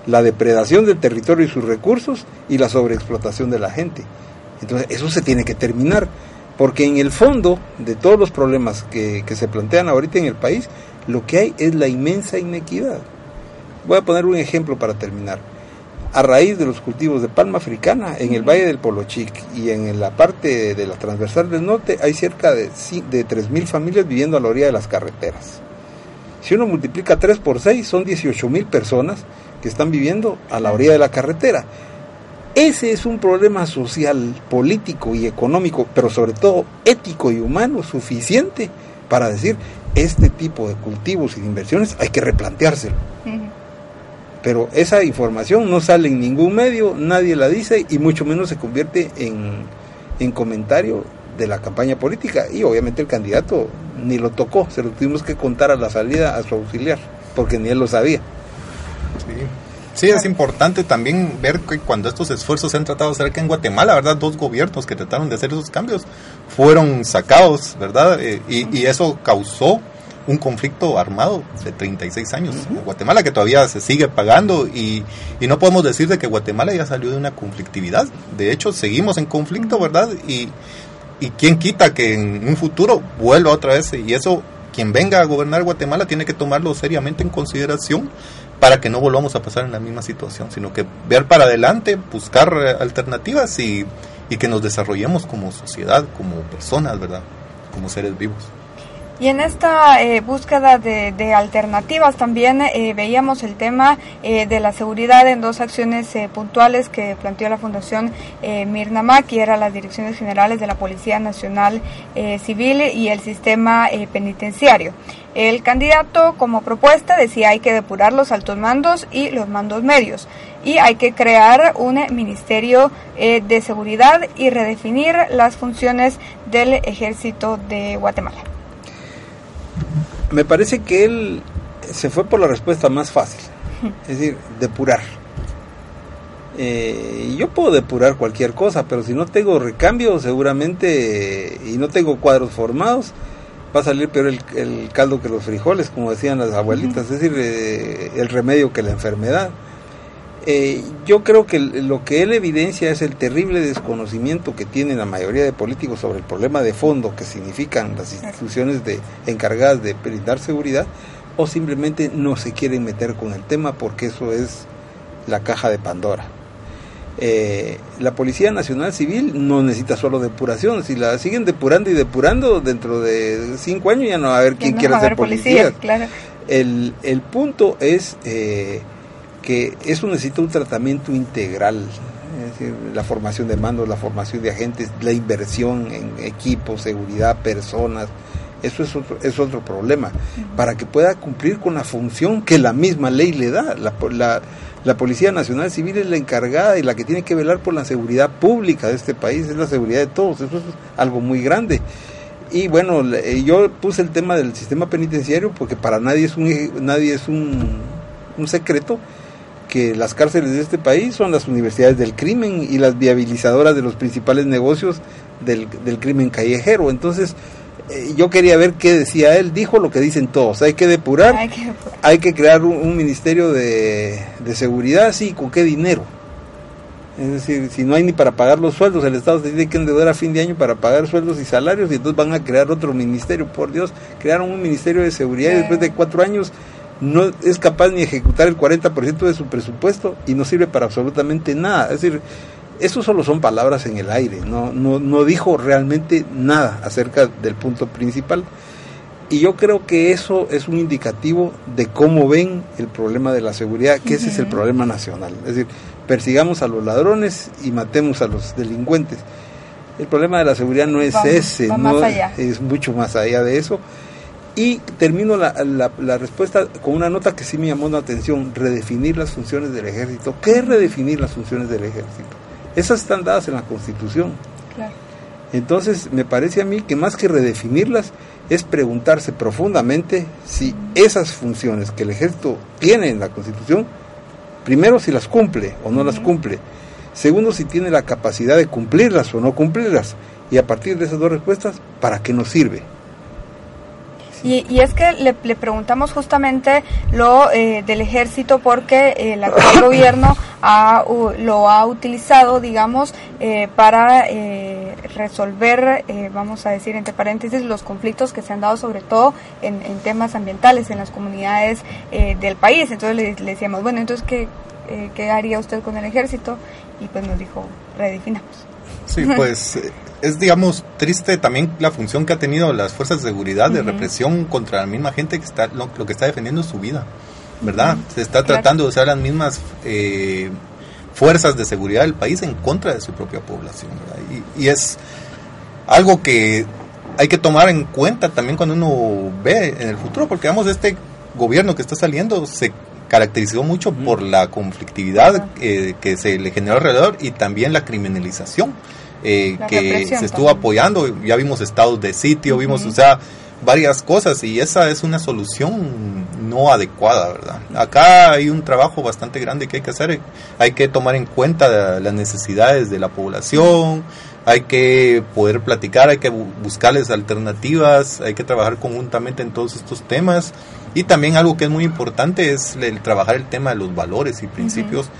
la depredación del territorio y sus recursos y la sobreexplotación de la gente. Entonces, eso se tiene que terminar, porque en el fondo de todos los problemas que, que se plantean ahorita en el país, lo que hay es la inmensa inequidad. Voy a poner un ejemplo para terminar a raíz de los cultivos de palma africana en el Valle del Polochic y en la parte de la transversal del norte hay cerca de, de 3.000 familias viviendo a la orilla de las carreteras. Si uno multiplica 3 por 6 son 18.000 personas que están viviendo a la orilla de la carretera. Ese es un problema social, político y económico, pero sobre todo ético y humano suficiente para decir este tipo de cultivos y de inversiones hay que replanteárselo pero esa información no sale en ningún medio, nadie la dice y mucho menos se convierte en, en comentario de la campaña política y obviamente el candidato ni lo tocó, se lo tuvimos que contar a la salida a su auxiliar, porque ni él lo sabía.
Sí. es importante también ver que cuando estos esfuerzos se han tratado de hacer en Guatemala, ¿verdad? Dos gobiernos que trataron de hacer esos cambios fueron sacados, ¿verdad? Eh, y, y, eso causó un conflicto armado de 36 años en Guatemala que todavía se sigue pagando y, y, no podemos decir de que Guatemala ya salió de una conflictividad. De hecho, seguimos en conflicto, ¿verdad? Y, y quién quita que en un futuro vuelva otra vez y eso quien venga a gobernar Guatemala tiene que tomarlo seriamente en consideración para que no volvamos a pasar en la misma situación, sino que ver para adelante, buscar eh, alternativas y, y que nos desarrollemos como sociedad, como personas, ¿verdad? Como seres vivos.
Y en esta eh, búsqueda de, de, alternativas también eh, veíamos el tema eh, de la seguridad en dos acciones eh, puntuales que planteó la Fundación eh, Mirna que era las direcciones generales de la Policía Nacional Civil y el sistema penitenciario. El candidato como propuesta decía hay que depurar los altos mandos y los mandos medios y hay que crear un ministerio de seguridad y redefinir las funciones del ejército de Guatemala
me parece que él se fue por la respuesta más fácil, es decir, depurar. Eh, yo puedo depurar cualquier cosa, pero si no tengo recambio, seguramente, y no tengo cuadros formados, va a salir peor el, caldo que los frijoles, como decían las abuelitas, es decir, eh, el remedio que la enfermedad. Eh, yo creo que lo que él evidencia es el terrible desconocimiento que tiene la mayoría de políticos sobre el problema de fondo que significan las instituciones de, encargadas de brindar seguridad o simplemente no se quieren meter con el tema porque eso es la caja de Pandora. Eh, la Policía Nacional Civil no necesita solo depuración, si la siguen depurando y depurando dentro de cinco años ya no va a haber quien quiera ser policía. Claro. El, el punto es... Eh, que eso necesita un tratamiento integral, es decir, la formación de mandos, la formación de agentes, la inversión en equipos, seguridad, personas, eso es otro, es otro problema, para que pueda cumplir con la función que la misma ley le da. La, la, la, Policía Nacional Civil es la encargada y la que tiene que velar por la seguridad pública de este país, es la seguridad de todos, eso es algo muy grande. Y bueno, yo puse el tema del sistema penitenciario porque para nadie es un, nadie es un, un secreto que las cárceles de este país son las universidades del crimen y las viabilizadoras de los principales negocios del, del crimen callejero. Entonces, eh, yo quería ver qué decía él. Dijo lo que dicen todos. Hay que depurar, hay que, crear un, ministerio de, de, seguridad, sí, ¿con qué dinero? Es decir, si no hay ni para pagar los sueldos, el Estado se tiene que endeudar a fin de año para pagar sueldos y salarios y entonces van a crear otro ministerio. Por Dios, crearon un ministerio de seguridad y después de cuatro años no es capaz ni ejecutar el 40% de su presupuesto y no sirve para absolutamente nada. Es decir, eso solo son palabras en el aire, no, no, no dijo realmente nada acerca del punto principal. Y yo creo que eso es un indicativo de cómo ven el problema de la seguridad, que ese es el problema nacional. Es decir, persigamos a los ladrones y matemos a los delincuentes. El problema de la seguridad no es ese, no es mucho más allá de eso. Y termino la, la, respuesta con una nota que sí me llamó la atención, redefinir las funciones del ejército. ¿Qué es redefinir las funciones del ejército? Esas están dadas en la Constitución. Entonces, me parece a mí que más que redefinirlas, es preguntarse profundamente si esas funciones que el ejército tiene en la Constitución, primero si las cumple o no las cumple, Segundo, si tiene la capacidad de cumplirlas o no cumplirlas. Y a partir de esas dos respuestas, ¿para qué nos sirve?
Y, es que le, preguntamos justamente lo eh, del ejército porque el actual gobierno lo ha utilizado, digamos, eh, para eh, resolver, vamos a decir entre paréntesis, los conflictos que se han dado sobre todo en, temas ambientales en las comunidades del país. Entonces le, le, decíamos, bueno, entonces, ¿qué, ¿qué haría usted con el ejército? Y pues nos dijo, redefinamos.
Sí, pues es, digamos, triste también la función que ha tenido las fuerzas de seguridad de represión contra la misma gente que está, lo, que está defendiendo su vida, ¿verdad? Se está tratando de usar las mismas eh, fuerzas de seguridad del país en contra de su propia población, ¿verdad? Y, y, es algo que hay que tomar en cuenta también cuando uno ve en el futuro, porque vamos, este gobierno que está saliendo se caracterizó mucho por la conflictividad eh, que se le generó alrededor y también la criminalización eh, que se estuvo apoyando. Ya vimos estados de sitio, vimos, o sea, varias cosas y esa es una solución no adecuada, ¿verdad? Acá hay un trabajo bastante grande que hay que hacer, hay que tomar en cuenta las necesidades de la población, hay que poder platicar, hay que buscarles alternativas, hay que trabajar conjuntamente en todos estos temas y también algo que es muy importante es el trabajar el tema de los valores y principios.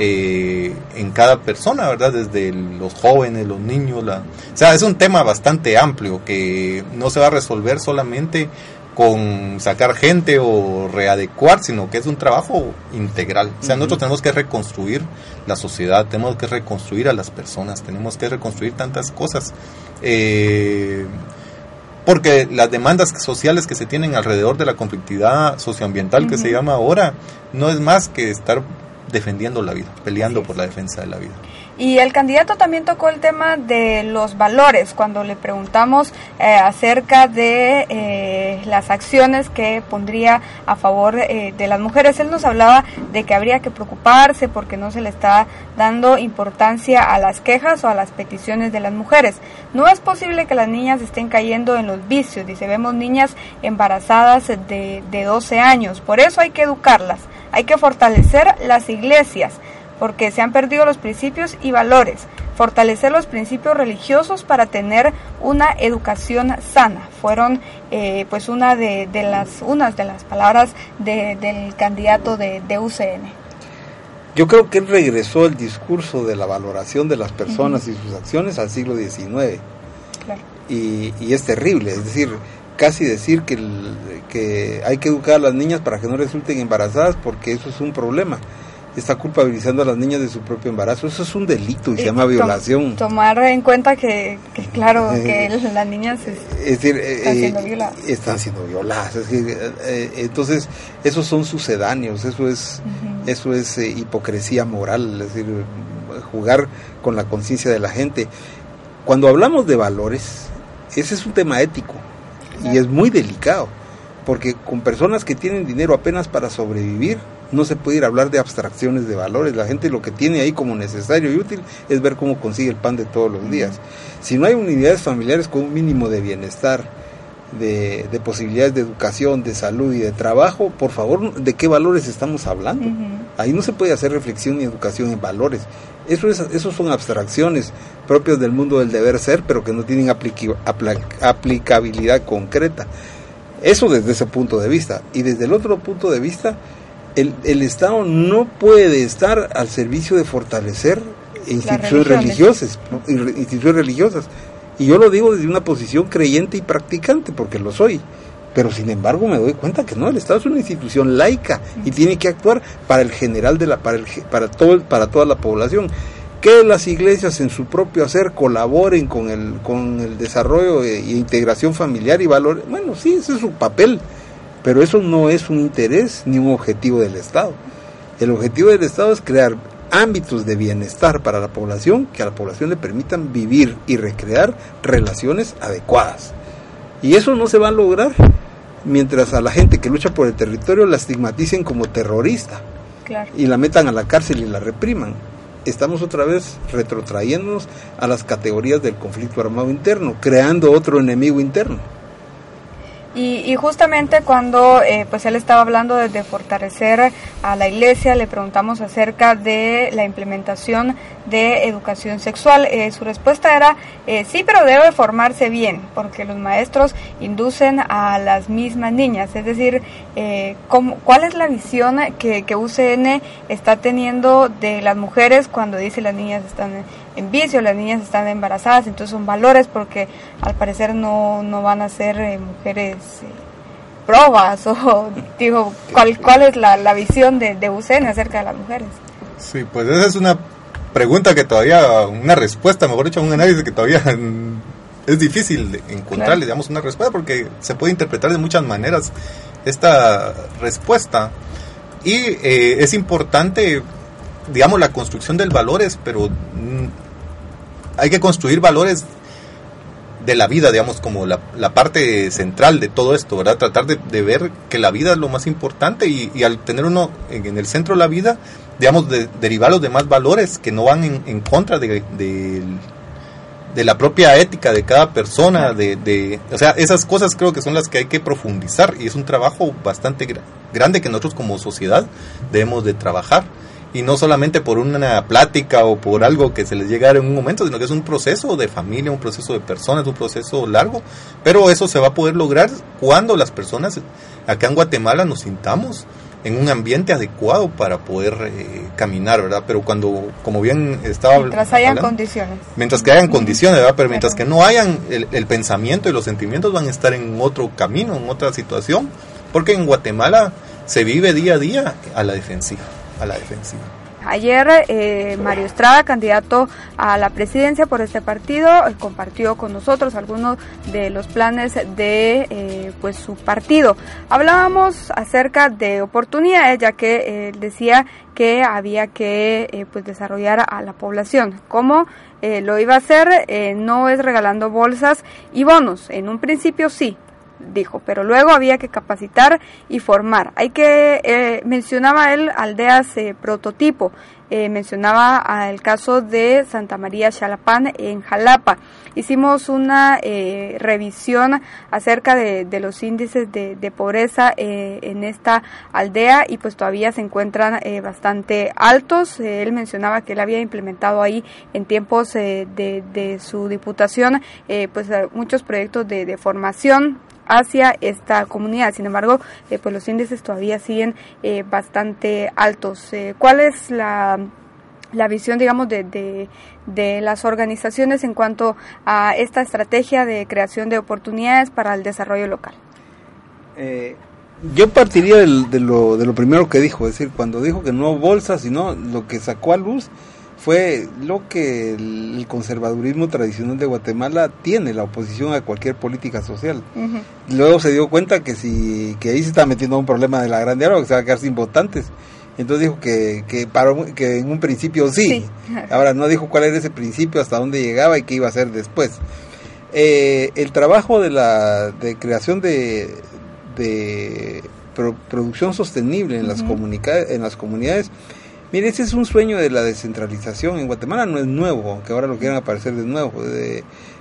Eh, en cada persona, ¿verdad? Desde los jóvenes, los niños, la... o sea, es un tema bastante amplio que no se va a resolver solamente con sacar gente o readecuar, sino que es un trabajo integral. O sea, nosotros tenemos que reconstruir la sociedad, tenemos que reconstruir a las personas, tenemos que reconstruir tantas cosas. Eh, porque las demandas sociales que se tienen alrededor de la conflictividad socioambiental que se llama ahora no es más que estar defendiendo la vida, peleando por la defensa de la vida.
Y el candidato también tocó el tema de los valores cuando le preguntamos eh, acerca de eh, las acciones que pondría a favor eh, de las mujeres. Él nos hablaba de que habría que preocuparse porque no se le está dando importancia a las quejas o a las peticiones de las mujeres. No es posible que las niñas estén cayendo en los vicios. Dice, vemos niñas embarazadas de, de 12 años. Por eso hay que educarlas. Hay que fortalecer las iglesias porque se han perdido los principios y valores, fortalecer los principios religiosos para tener una educación sana. Fueron eh, pues una de, las unas de las palabras del candidato de, UCN.
Yo creo que él regresó el discurso de la valoración de las personas y sus acciones al siglo XIX. Y, y, es terrible, es decir, casi decir que, que hay que educar a las niñas para que no resulten embarazadas porque eso es un problema está culpabilizando a las niñas de su propio embarazo. Eso es un delito y se llama violación.
tomar en cuenta que, claro, eh, que las niñas
están eh, siendo violadas. Están siendo violadas. Eh, entonces, esos son sucedáneos, eso es, eso es hipocresía moral, es decir, jugar con la conciencia de la gente. Cuando hablamos de valores, ese es un tema ético y es muy delicado, porque con personas que tienen dinero apenas para sobrevivir, no se puede ir a hablar de abstracciones de valores. La gente lo que tiene ahí como necesario y útil es ver cómo consigue el pan de todos los días. Si no hay unidades familiares con un mínimo de bienestar, de, posibilidades de educación, de salud y de trabajo, por favor, ¿de qué valores estamos hablando? Ahí no se puede hacer reflexión ni educación en valores. Eso es, esos son abstracciones propias del mundo del deber ser, pero que no tienen aplicabilidad concreta. Eso desde ese punto de vista. Y desde el otro punto de vista, el, Estado no puede estar al servicio de fortalecer instituciones religiosas, instituciones religiosas. Y yo lo digo desde una posición creyente y practicante, porque lo soy. Pero sin embargo me doy cuenta que no, el Estado es una institución laica y tiene que actuar para el general de la, para, el, para, todo, para toda la población. Que las iglesias en su propio hacer colaboren con el, con el desarrollo e, e integración familiar y valor, bueno, sí, ese es su papel pero eso no es un interés ni un objetivo del Estado. El objetivo del Estado es crear ámbitos de bienestar para la población que a la población le permitan vivir y recrear relaciones adecuadas. Y eso no se va a lograr mientras a la gente que lucha por el territorio la estigmaticen como terrorista y la metan a la cárcel y la repriman. Estamos otra vez retrotrayéndonos a las categorías del conflicto armado interno, creando otro enemigo interno.
Y, justamente cuando eh, pues él estaba hablando de, fortalecer a la iglesia, le preguntamos acerca de la implementación de educación sexual. Eh, su respuesta era eh, sí, pero debe formarse bien, porque los maestros inducen a las mismas niñas. Es decir, ¿cuál es la visión que, que UCN está teniendo de las mujeres cuando dice las niñas están en vicio, las niñas están embarazadas, entonces son valores porque al parecer no, no van a ser eh, mujeres eh, probas o digo, ¿cuál, cuál es la, la visión de, de acerca de las mujeres?
Sí, pues esa es una pregunta que todavía, una respuesta, mejor dicho, un análisis que todavía es difícil encontrarle, digamos, una respuesta porque se puede interpretar de muchas maneras esta respuesta. Y eh, es importante, digamos, la construcción del valores, pero hay que construir valores de la vida, digamos, como la, parte central de todo esto, ¿verdad? Tratar de, ver que la vida es lo más importante y, al tener uno en, el centro de la vida, digamos, de, derivar los demás valores que no van en, contra de, de, la propia ética de cada persona, de, o sea, esas cosas creo que son las que hay que profundizar y es un trabajo bastante grande que nosotros como sociedad debemos de trabajar y no solamente por una plática o por algo que se les llega en un momento, sino que es un proceso de familia, un proceso de personas, un proceso largo, pero eso se va a poder lograr cuando las personas acá en Guatemala nos sintamos en un ambiente adecuado para poder eh, caminar, ¿verdad? Pero cuando, como bien estaba
Mientras hayan condiciones.
Mientras que hayan condiciones, ¿verdad? Pero mientras que no hayan, el, el pensamiento y los sentimientos van a estar en otro camino, en otra situación, porque en Guatemala se vive día a día a la defensiva a la defensiva.
Ayer eh, Mario Estrada, candidato a la presidencia por este partido, eh, compartió con nosotros algunos de los planes de eh, pues su partido. Hablábamos acerca de oportunidades, ya que decía que había que pues desarrollar a la población. ¿Cómo lo iba a hacer? no es regalando bolsas y bonos. En un principio sí, dijo, pero luego había que capacitar y formar. Hay que, eh, mencionaba él aldeas eh, prototipo, eh, mencionaba el caso de Santa María Chalapán en Jalapa. Hicimos una revisión acerca de, los índices de, pobreza en esta aldea y pues todavía se encuentran bastante altos. él mencionaba que él había implementado ahí en tiempos de, su diputación pues muchos proyectos de formación hacia esta comunidad. Sin embargo, eh, pues los índices todavía siguen eh, bastante altos. Eh, ¿Cuál es la, la visión, digamos, de, de, las organizaciones en cuanto a esta estrategia de creación de oportunidades para el desarrollo local?
yo partiría de, lo, de lo primero que dijo, es decir, cuando dijo que no bolsas, sino lo que sacó a luz fue lo que el conservadurismo tradicional de Guatemala tiene, la oposición a cualquier política social. Luego se dio cuenta que si que ahí se está metiendo un problema de la grande área, que se va a quedar sin votantes. Entonces dijo que, que, que en un principio sí. Ahora no dijo cuál era ese principio, hasta dónde llegaba y qué iba a hacer después. Eh, el trabajo de la de creación de, de producción sostenible en, las en las comunidades Mire, ese es un sueño de la descentralización. En Guatemala no es nuevo, aunque ahora lo quieran aparecer de nuevo.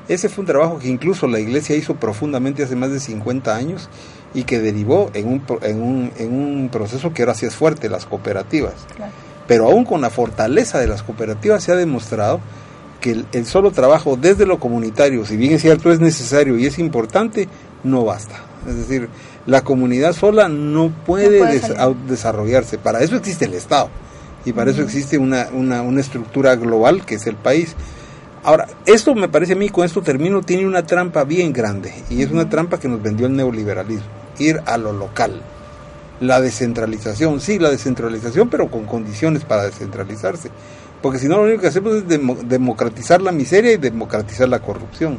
ese fue un trabajo que incluso la iglesia hizo profundamente hace más de 50 años y que derivó en un, en un, en un proceso que ahora sí es fuerte, las cooperativas. Pero aún con la fortaleza de las cooperativas se ha demostrado que el, solo trabajo desde lo comunitario, si bien es cierto es necesario y es importante, no basta. Es decir, la comunidad sola no puede, desarrollarse. Para eso existe el Estado y para eso existe una, una, una estructura global que es el país. Ahora, esto me parece a mí, con esto termino, tiene una trampa bien grande y es una trampa que nos vendió el neoliberalismo, ir a lo local. La descentralización, sí, la descentralización, pero con condiciones para descentralizarse. Porque si no, lo único que hacemos es democratizar la miseria y democratizar la corrupción.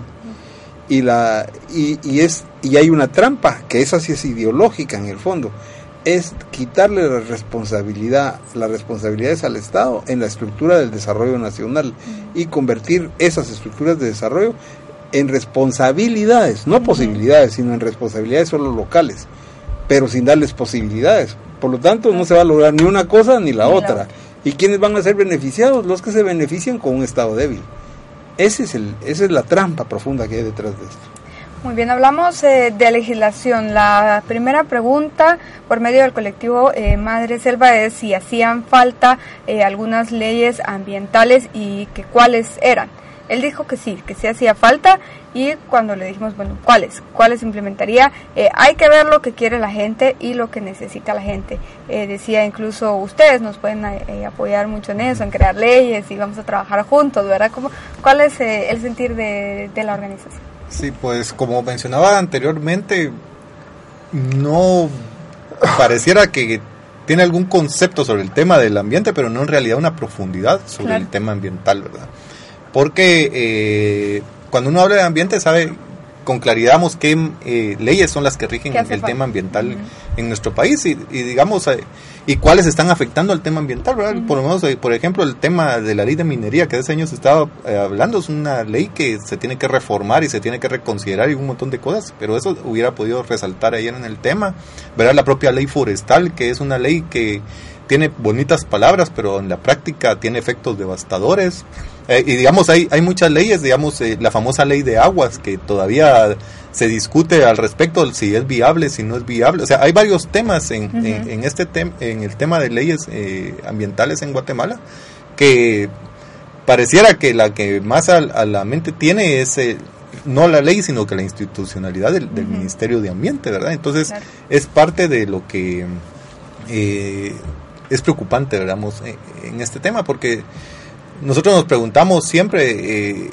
Y, la, y, y, es, y hay una trampa, que esa sí es ideológica en el fondo es quitarle la responsabilidad, las responsabilidades al Estado en la estructura del desarrollo nacional y convertir esas estructuras de desarrollo en responsabilidades, no posibilidades, sino en responsabilidades solo locales, pero sin darles posibilidades. Por lo tanto, no se va a lograr ni una cosa ni la otra. ¿Y quiénes van a ser beneficiados? Los que se benefician con un Estado débil. Ese es el, esa es la trampa profunda que hay detrás de esto.
Muy bien, hablamos eh, de legislación. La primera pregunta por medio del colectivo eh, Madre Selva es si hacían falta eh, algunas leyes ambientales y que cuáles eran. Él dijo que sí, que sí hacía falta y cuando le dijimos, bueno, ¿cuáles? ¿Cuáles implementaría? Eh, hay que ver lo que quiere la gente y lo que necesita la gente. Eh, decía incluso ustedes nos pueden eh, apoyar mucho en eso, en crear leyes y vamos a trabajar juntos, ¿verdad? ¿Cómo, ¿Cuál es el sentir de la organización?
Sí, pues como mencionaba anteriormente, no pareciera que tiene algún concepto sobre el tema del ambiente, pero no en realidad una profundidad sobre el tema ambiental, ¿verdad? porque eh, cuando uno habla de ambiente sabe con claridad qué eh, leyes son las que rigen el tema ambiental en nuestro país y, digamos eh, y cuáles están afectando al tema ambiental por lo menos por ejemplo el tema de la ley de minería que hace años estaba hablando es una ley que se tiene que reformar y se tiene que reconsiderar y un montón de cosas pero eso hubiera podido resaltar ayer en el tema verdad la propia ley forestal que es una ley que tiene bonitas palabras, pero en la práctica tiene efectos devastadores. Eh, y digamos, hay, hay muchas leyes, digamos, eh, la famosa ley de aguas, que todavía se discute al respecto si es viable, si no es viable. O sea, hay varios temas en, en, este tema en el tema de leyes eh, ambientales en Guatemala que pareciera que la que más a, la mente tiene es no la ley, sino que la institucionalidad del, Ministerio de Ambiente, ¿verdad? Entonces, es parte de lo que es preocupante, digamos, eh, en este tema, porque nosotros nos preguntamos siempre eh,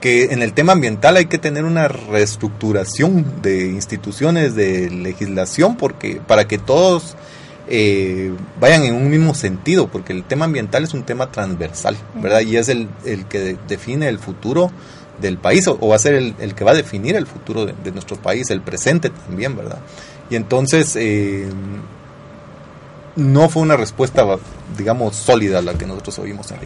que en el tema ambiental hay que tener una reestructuración de instituciones, de legislación, porque para que todos eh, vayan en un mismo sentido, porque el tema ambiental es un tema transversal, ¿verdad? Y es el, el que define el futuro del país, o, va a ser el, el, que va a definir el futuro de, de, nuestro país, el presente también, ¿verdad? Y entonces, eh, no fue una respuesta, digamos, sólida la que nosotros oímos en.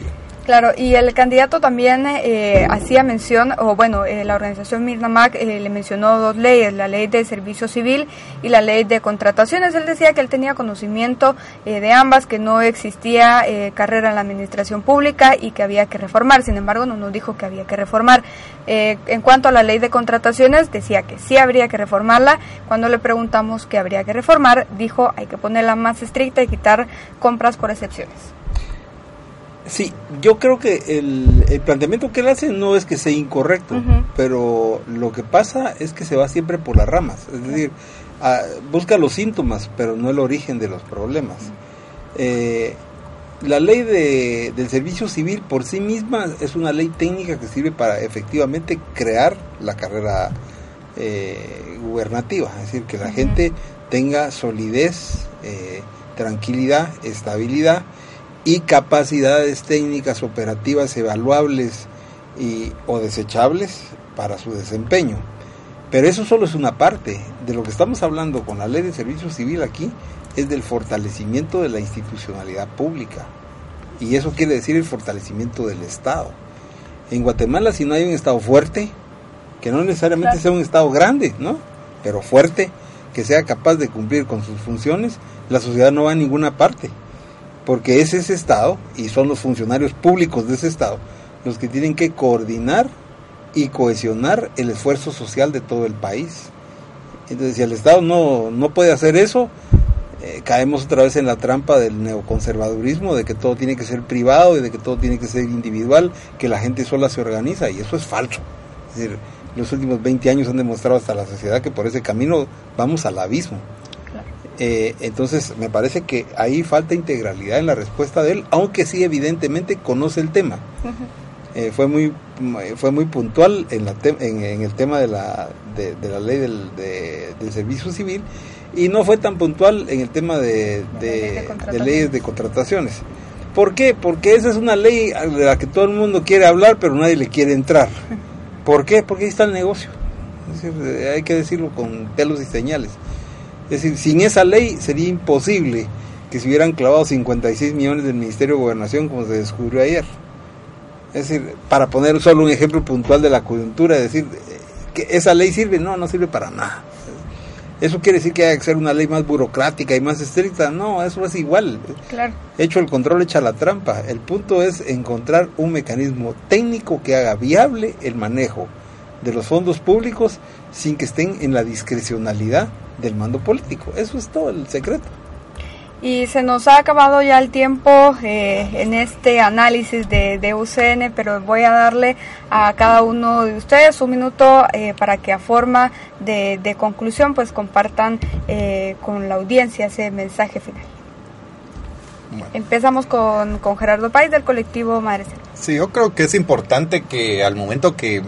Claro, y el candidato también eh, hacía mención, o bueno, eh, la organización Mirnamac eh, le mencionó dos leyes, la ley de servicio civil y la ley de contrataciones. Él decía que él tenía conocimiento de ambas, que no existía carrera en la administración pública y que había que reformar. Sin embargo, no nos dijo que había que reformar. en cuanto a la ley de contrataciones, decía que sí habría que reformarla. Cuando le preguntamos qué habría que reformar, dijo hay que ponerla más estricta y quitar compras por
Sí, yo creo que el, planteamiento que él hace no es que sea incorrecto, pero lo que pasa es que se va siempre por las ramas, es decir, busca los síntomas, pero no el origen de los problemas. Eh, la ley de, del servicio civil por sí misma es una ley técnica que sirve para efectivamente crear la carrera eh, gubernativa, es decir, que la gente tenga solidez, eh, tranquilidad, estabilidad y capacidades técnicas operativas evaluables y, o desechables para su desempeño. Pero eso solo es una parte. De lo que estamos hablando con la ley de servicio civil aquí es del fortalecimiento de la institucionalidad pública. Y eso quiere decir el fortalecimiento del Estado. En Guatemala si no hay un Estado fuerte, que no necesariamente sea un Estado grande, ¿no? Pero fuerte, que sea capaz de cumplir con sus funciones, la sociedad no va a ninguna parte porque es ese Estado y son los funcionarios públicos de ese Estado los que tienen que coordinar y cohesionar el esfuerzo social de todo el país. Entonces, si el Estado no, no puede hacer eso, eh, caemos otra vez en la trampa del neoconservadurismo, de que todo tiene que ser privado y de que todo tiene que ser individual, que la gente sola se organiza, y eso es falso. Es decir, los últimos 20 años han demostrado hasta la sociedad que por ese camino vamos al abismo. Eh, entonces, me parece que ahí falta integralidad en la respuesta de él, aunque sí evidentemente conoce el tema. Eh, fue muy fue muy puntual en, la en, el tema de la, de, la ley del, del, servicio civil y no fue tan puntual en el tema de, de, leyes de contrataciones. ¿Por qué? Porque esa es una ley de la que todo el mundo quiere hablar, pero nadie le quiere entrar. ¿Por qué? Porque ahí está el negocio. hay que decirlo con pelos y señales. Es decir, sin esa ley sería imposible que se hubieran clavado 56 millones del Ministerio de Gobernación como se descubrió ayer. Es decir, para poner solo un ejemplo puntual de la coyuntura, decir que esa ley sirve, no, no sirve para nada. ¿Eso quiere decir que hay que ser una ley más burocrática y más estricta? No, eso es igual. Claro. Hecho el control, echa la trampa. El punto es encontrar un mecanismo técnico que haga viable el manejo de los fondos públicos sin que estén en la discrecionalidad del mando político. Eso es todo el secreto.
Y se nos ha acabado ya el tiempo eh, en este análisis de, UCN, pero voy a darle a cada uno de ustedes un minuto eh, para que a forma de, conclusión pues compartan eh, con la audiencia ese mensaje final. Empezamos con, con, Gerardo Páez del colectivo Madre
Sí, yo creo que es importante que al momento que,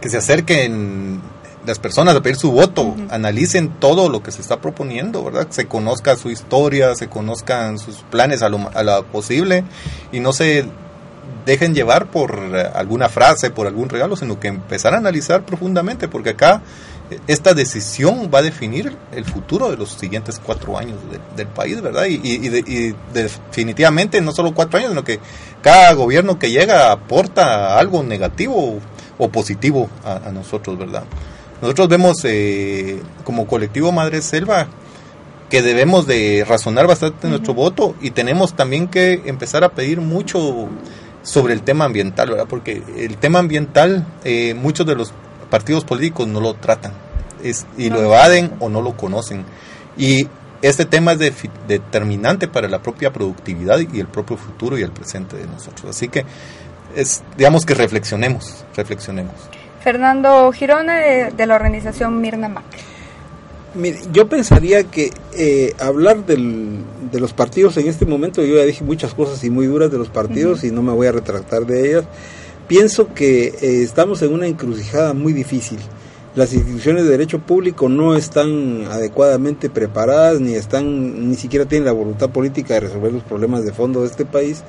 que se acerquen las personas a pedir su voto, analicen todo lo que se está proponiendo, ¿verdad? Se conozca su historia, se conozcan sus planes a lo, a lo posible y no se dejen llevar por eh, alguna frase, por algún regalo, sino que empezar a analizar profundamente, porque acá eh, esta decisión va a definir el futuro de los siguientes cuatro años del país, ¿verdad? Y, y, definitivamente no solo cuatro años, sino que cada gobierno que llega aporta algo negativo o positivo a, a nosotros, ¿verdad? Nosotros vemos eh, como colectivo Madre Selva que debemos de razonar bastante nuestro voto y tenemos también que empezar a pedir mucho sobre el tema ambiental, ¿verdad? Porque el tema ambiental eh, muchos de los partidos políticos no lo tratan es, y lo evaden o no lo conocen. Y este tema es determinante para la propia productividad y el propio futuro y el presente de nosotros. Así que es, digamos que reflexionemos, reflexionemos.
Fernando Girona de, la organización Mirna Mac.
yo pensaría que eh, hablar del, de los partidos en este momento, yo ya dije muchas cosas y muy duras de los partidos y no me voy a retractar de ellas. Pienso que eh, estamos en una encrucijada muy difícil. Las instituciones de derecho público no están adecuadamente preparadas ni están ni siquiera tienen la voluntad política de resolver los problemas de fondo de este país.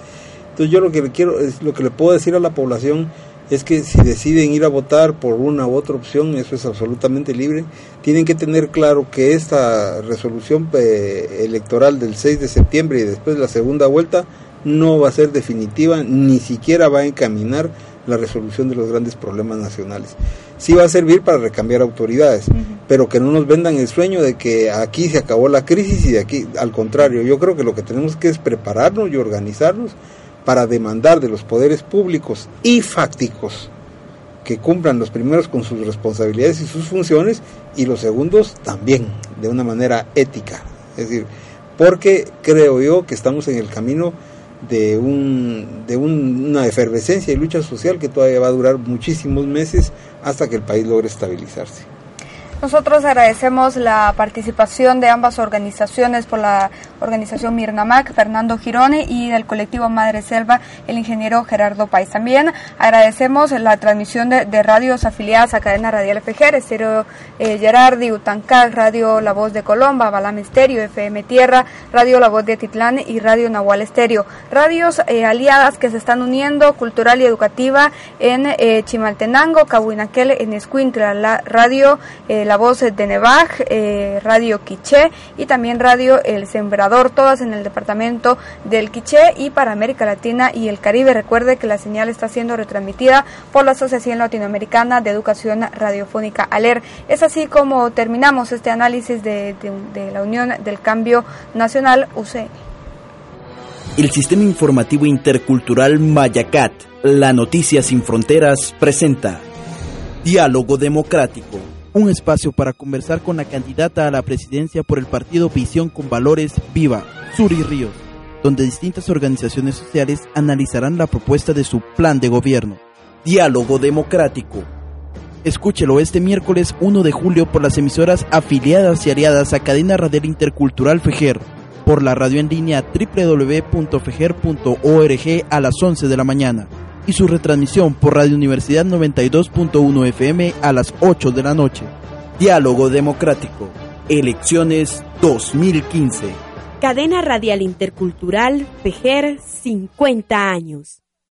Entonces yo lo que le quiero es lo que le puedo decir a la población es que si deciden ir a votar por una u otra opción, eso es absolutamente libre, tienen que tener claro que esta resolución eh, electoral del 6 de septiembre y después de la segunda vuelta no va a ser definitiva, ni siquiera va a encaminar la resolución de los grandes problemas nacionales. Sí va a servir para recambiar autoridades, pero que no nos vendan el sueño de que aquí se acabó la crisis y de aquí, al contrario, yo creo que lo que tenemos que es prepararnos y organizarnos para demandar de los poderes públicos y fácticos que cumplan los primeros con sus responsabilidades y sus funciones y los segundos también de una manera ética. Es decir, porque creo yo que estamos en el camino de, un, de una efervescencia y lucha social que todavía va a durar muchísimos meses hasta que el país logre estabilizarse.
Nosotros agradecemos la participación de ambas organizaciones por la organización Mirnamac, Fernando Girone y del colectivo Madre Selva, el ingeniero Gerardo Pais. También agradecemos la transmisión de, radios afiliadas a Cadena Radial FGR, Estéreo eh, Gerardi, Utancac, Radio La Voz de Colomba, Balam Estéreo, FM Tierra, Radio La Voz de Titlán y Radio Nahual Estéreo. Radios eh, aliadas que se están uniendo cultural y educativa en eh, Chimaltenango, Cahuinaquel, en Escuintla, la radio La Voz de Nevaj, Radio Quiché y también Radio El Sembrador, todas en el departamento del Quiché y para América Latina y el Caribe. Recuerde que la señal está siendo retransmitida por la Asociación Latinoamericana de Educación Radiofónica ALER. Es así como terminamos este análisis de, la Unión del Cambio Nacional UCN.
El Sistema Informativo Intercultural Mayacat, la Noticia Sin Fronteras, presenta Diálogo Democrático un espacio para conversar con la candidata a la presidencia por el partido Visión con Valores Viva, Suri Ríos, donde distintas organizaciones sociales analizarán la propuesta de su plan de gobierno. Diálogo Democrático. Escúchelo este miércoles 1 de julio por las emisoras afiliadas y aliadas a Cadena Radial Intercultural FEGER, por la radio en línea www.feger.org a las 11 de la mañana y su retransmisión por Radio Universidad 92.1 FM a las 8 de la noche. Diálogo Democrático. Elecciones 2015.
Cadena Radial Intercultural PEGER 50 años.